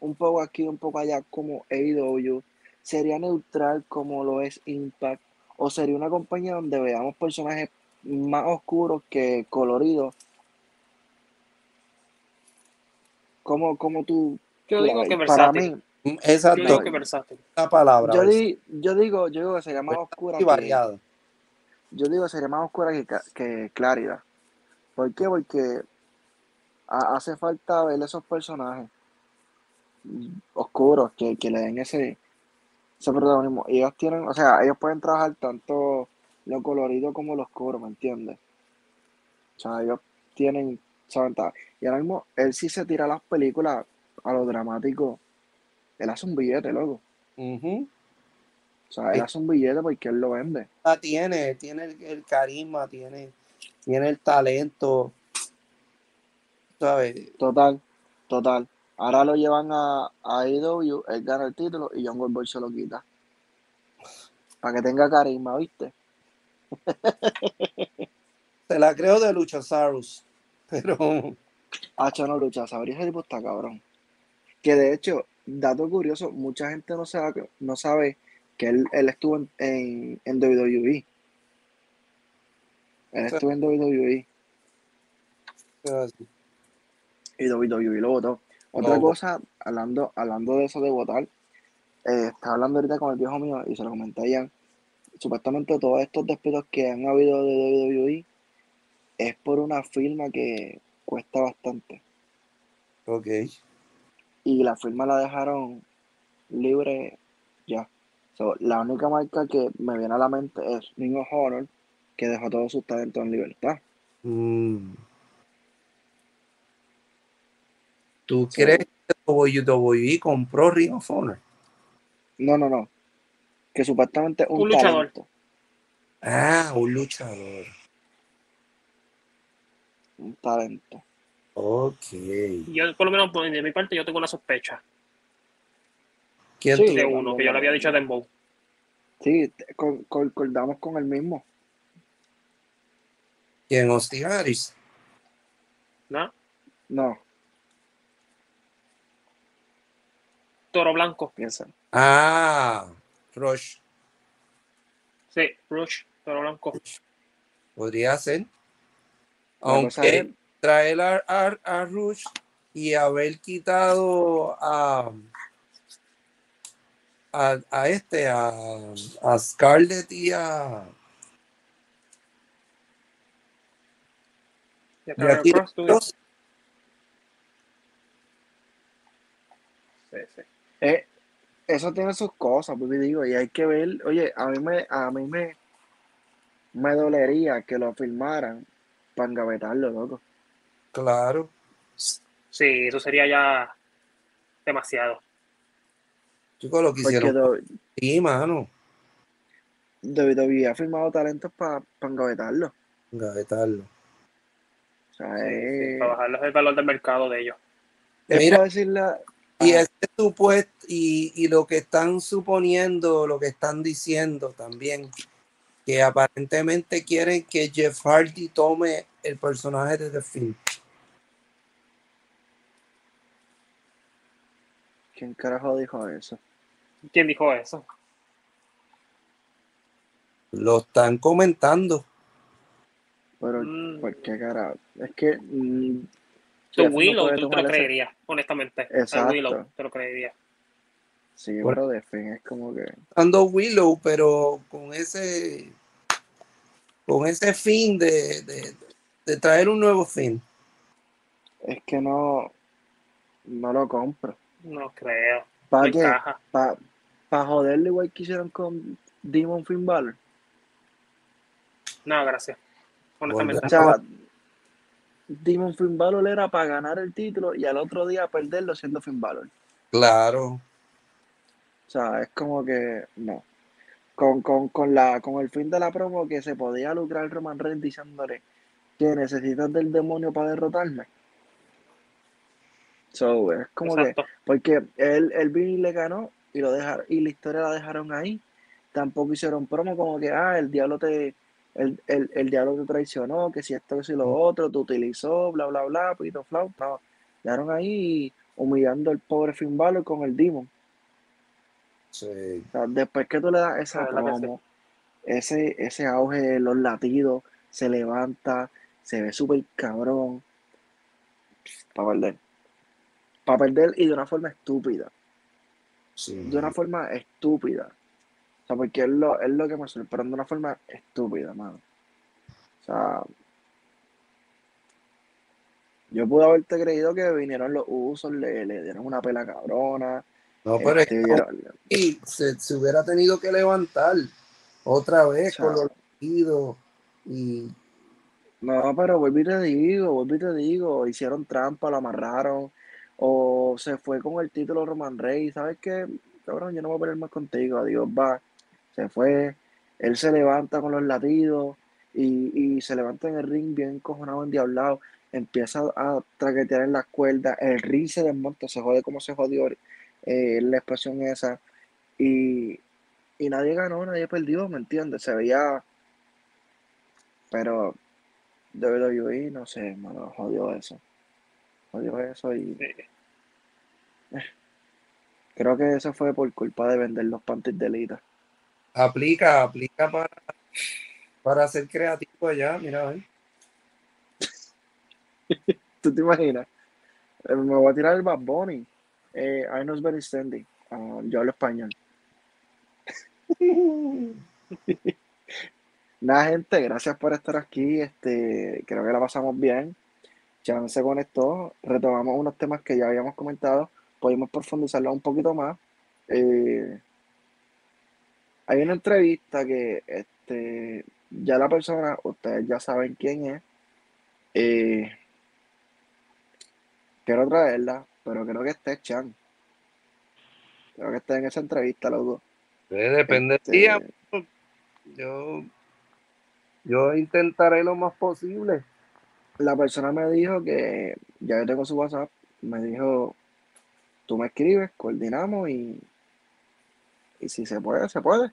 un poco aquí, un poco allá como AEW. Sería neutral como lo es Impact. O sería una compañía donde veamos personajes más oscuros que coloridos. Como, como tú, Yo la digo que para versátil. mí, Mm, Yo Exacto, digo que versátil. la palabra. Yo, ¿ves? di- yo digo, yo digo que sería más oscura y que, variada. Yo digo sería más oscura que, que Claridad. ¿Por qué? Porque ha- hace falta ver esos personajes oscuros que, que le den ese, ese protagonismo. Ellos tienen, o sea, ellos pueden trabajar tanto lo colorido como lo oscuro, ¿me entiendes? O sea, ellos tienen esa ventaja. Y ahora mismo, él sí se tira las películas a lo dramático. Él hace un billete, loco. Ujú. O sea, él Sí. hace un billete porque él lo vende. Ah, tiene, tiene el, el carisma, tiene, tiene el talento. ¿Sabes? Total, total. Ahora lo llevan a, a AEW, él gana el título y John Goldberg se lo quita. Para que tenga carisma, ¿viste? Se la creo de Luchasaurus. Pero Hacho no lucha, sabría ese tipo está cabrón. Que de hecho, dato curioso, mucha gente no sabe, no sabe que él, él estuvo en, en, en WWE. Él estuvo en WWE y WWE lo votó. Otra cosa, hablando, hablando de eso de votar, eh, estaba hablando ahorita con el viejo mío y se lo comenté ya. Supuestamente todos estos despidos que han habido de WWE es por una firma que cuesta bastante. ok. Y la firma la dejaron libre. So, la única marca que me viene a la mente es Ring of Honor, que dejó todos sus talentos en libertad. Mm. ¿Tú So, crees que WWE compró Ring of Honor? no, no, no. Que supuestamente un, Un luchador. talento. Ah, un luchador. Un talento. Ok. Yo, por lo menos, por- de mi parte, yo tengo una sospecha ¿Quién Sí. uno, que yo le había dicho a Dembow. Sí, concordamos con el mismo. ¿Quién? Austin Harris. ¿no? No, Toro Blanco. piensa. Ah, Rush. Sí, Rush, Toro Blanco. Podría ser. Aunque traer a, a, a Rush y haber quitado a, a, a este, a, a Scarlett y a, Y a y Sí, sí. eh, eso tiene sus cosas, porque digo, y hay que ver, oye, a mí me, a mí me, me dolería que lo filmaran para engavetarlo, loco. Claro. Sí, eso sería ya demasiado. Chicos, lo que hicieron. Sí, mano. WWE ha firmado talentos para engavetarlo. Gavetarlo. O sea, Sí, sí, es, para bajarles el valor del mercado de ellos. es Mira, Y ese supuesto, y, y lo que están suponiendo, lo que están diciendo también, que aparentemente quieren que Jeff Hardy tome el personaje de The Film. ¿quién carajo dijo eso? ¿Quién dijo eso? Lo están comentando. Pero, Mm, ¿por qué carajo? Es que mm, tu no Willow, puede tú te lo ese- creerías, honestamente. Exacto. Willow, te lo creería. Sí, Por- pero de fin es como que. Dando Willow, pero con ese con ese fin de, de, de traer un nuevo fin. Es que no. No lo compro. No creo. ¿Para No qué? encaja. ¿Para joderle igual que hicieron con Demon Finn Balor? No, gracias. Honestamente. O sea, Demon Finn Balor era para ganar el título y al otro día perderlo siendo Finn Balor. Claro. O sea, es como que no. Con, con, con, la, con el fin de la promo que se podía lucrar Roman Reigns diciéndole que necesitas del demonio para derrotarme. So, es como que, Exacto. porque él, él vino y le ganó y lo dejaron, y la historia la dejaron ahí. Tampoco hicieron promo como que, ah, el diablo te, el, el, el diablo te traicionó, que si esto, que si lo otro, te utilizó, bla, bla, bla, pito, flau. No, dejaron ahí humillando al pobre Finn Balor con el Demon. Sí. O sea, después que tú le das esa sí. promo, ese, ese auge de los latidos, se levanta, se ve súper cabrón. Para perder. Para perder y de una forma estúpida. Sí. de una forma estúpida. O sea, porque es lo, es lo que me sorprende de una forma estúpida, mano. O sea, yo pude haberte creído que vinieron los usos, le, le dieron una pela cabrona. No, pero es este, que y se, se hubiera tenido que levantar otra vez con los y No, pero vuelvo y te digo, vuelvo y te digo, hicieron trampa, lo amarraron, o se fue con el título Roman Reigns, ¿sabes qué? Cabrón, yo no voy a pelear más contigo, adiós, va. Se fue, él se levanta con los latidos y, y se levanta en el ring bien cojonado, endiablado, empieza a traquetear en las cuerdas, el ring se desmonta, se jode como se jodió eh, la expresión esa, y, y nadie ganó, nadie perdió, ¿me entiendes? Se veía, pero WWE, no sé, hermano, jodió eso. Jodió eso y Sí. creo que eso fue por culpa de vender los panties de Lita. aplica, aplica para, para ser creativo allá, mira. ¿Tú te imaginas? Eh, Me voy a tirar el Bad Bunny. Eh, I know it's very standing. Ah, yo hablo español. Nada, gente, gracias por estar aquí. Este, creo que la pasamos bien. Chan se conectó, retomamos unos temas que ya habíamos comentado, pudimos profundizarlo un poquito más. Eh, hay una entrevista que este, ya la persona, ustedes ya saben quién es. Eh, quiero traerla, pero creo que esté Chan. Creo que está en esa entrevista, loco. Eh, Depende Este, día, yo, yo intentaré lo más posible. La persona me dijo que ya yo tengo su WhatsApp, me dijo, tú me escribes, coordinamos y, y si se puede, se puede.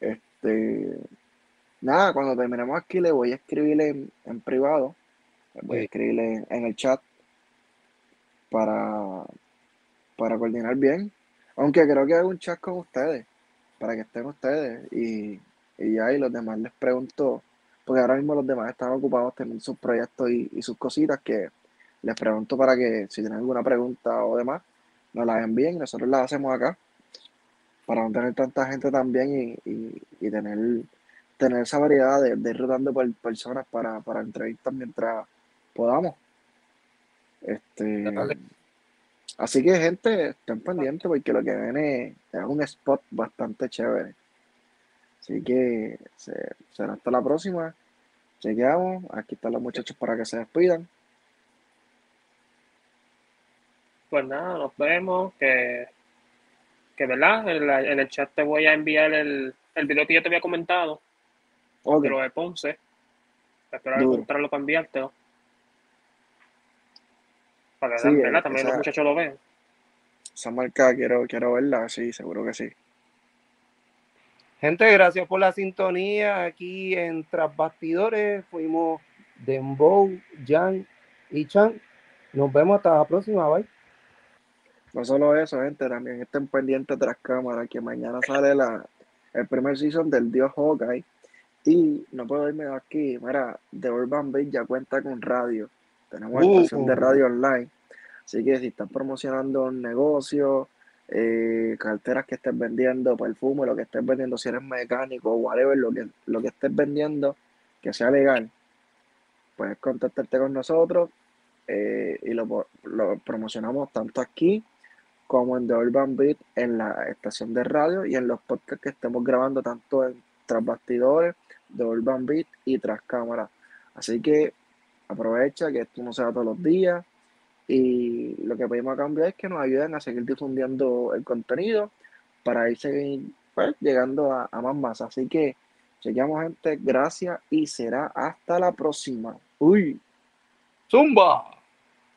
Este, nada, cuando terminemos aquí le voy a escribirle en, en privado, le voy a escribirle en, en el chat para, para coordinar bien. Aunque creo que hago un chat con ustedes, para que estén ustedes y, y ya, y los demás les pregunto, porque ahora mismo los demás están ocupados teniendo sus proyectos y, y sus cositas que les pregunto para que si tienen alguna pregunta o demás, nos las envíen y nosotros las hacemos acá para no tener tanta gente también y, y- y tener, tener esa variedad de, de ir rotando por personas para, para entrevistas mientras podamos. Este, Dale. así que gente, estén pendientes porque lo que viene es un spot bastante chévere. Así que se- será hasta la próxima. Chequeamos. Aquí están los muchachos para que se despidan. Pues nada, nos vemos. Que, que verdad, en, la- en el chat te voy a enviar el, el video que yo te había comentado, Ok, de lo de Ponce. Espero encontrarlo para enviártelo. Para que Sí, ¿verdad? también esa- los muchachos lo vean. esa marca quiero, quiero verla. Sí, seguro que sí. Gente, gracias por la sintonía aquí en Tras Bastidores. Fuimos Dembow, Jan y Chan. Nos vemos hasta la próxima, bye. No solo eso, gente, también estén pendientes tras cámara, que mañana sale la, el primer season del Dios Hawkeye. Y no puedo irme de aquí, mira, The Urban Beat ya cuenta con radio. Tenemos Uh. estación de radio online. Así que si estás promocionando un negocio, eh, carteras que estés vendiendo, perfume, lo que estés vendiendo, si eres mecánico, whatever, lo que, lo que estés vendiendo, que sea legal, puedes contactarte con nosotros eh, y lo, lo promocionamos tanto aquí como en The Urban Beat, en la estación de radio y en los podcasts que estemos grabando tanto en Tras Bastidores, The Urban Beat y Tras Cámara. Así que aprovecha que esto no se da todos los días y lo que pedimos a cambio es que nos ayuden a seguir difundiendo el contenido para ir seguir, pues, llegando a, a más masas. Así que chequeamos gente, gracias y será hasta la próxima. Uy. Zumba.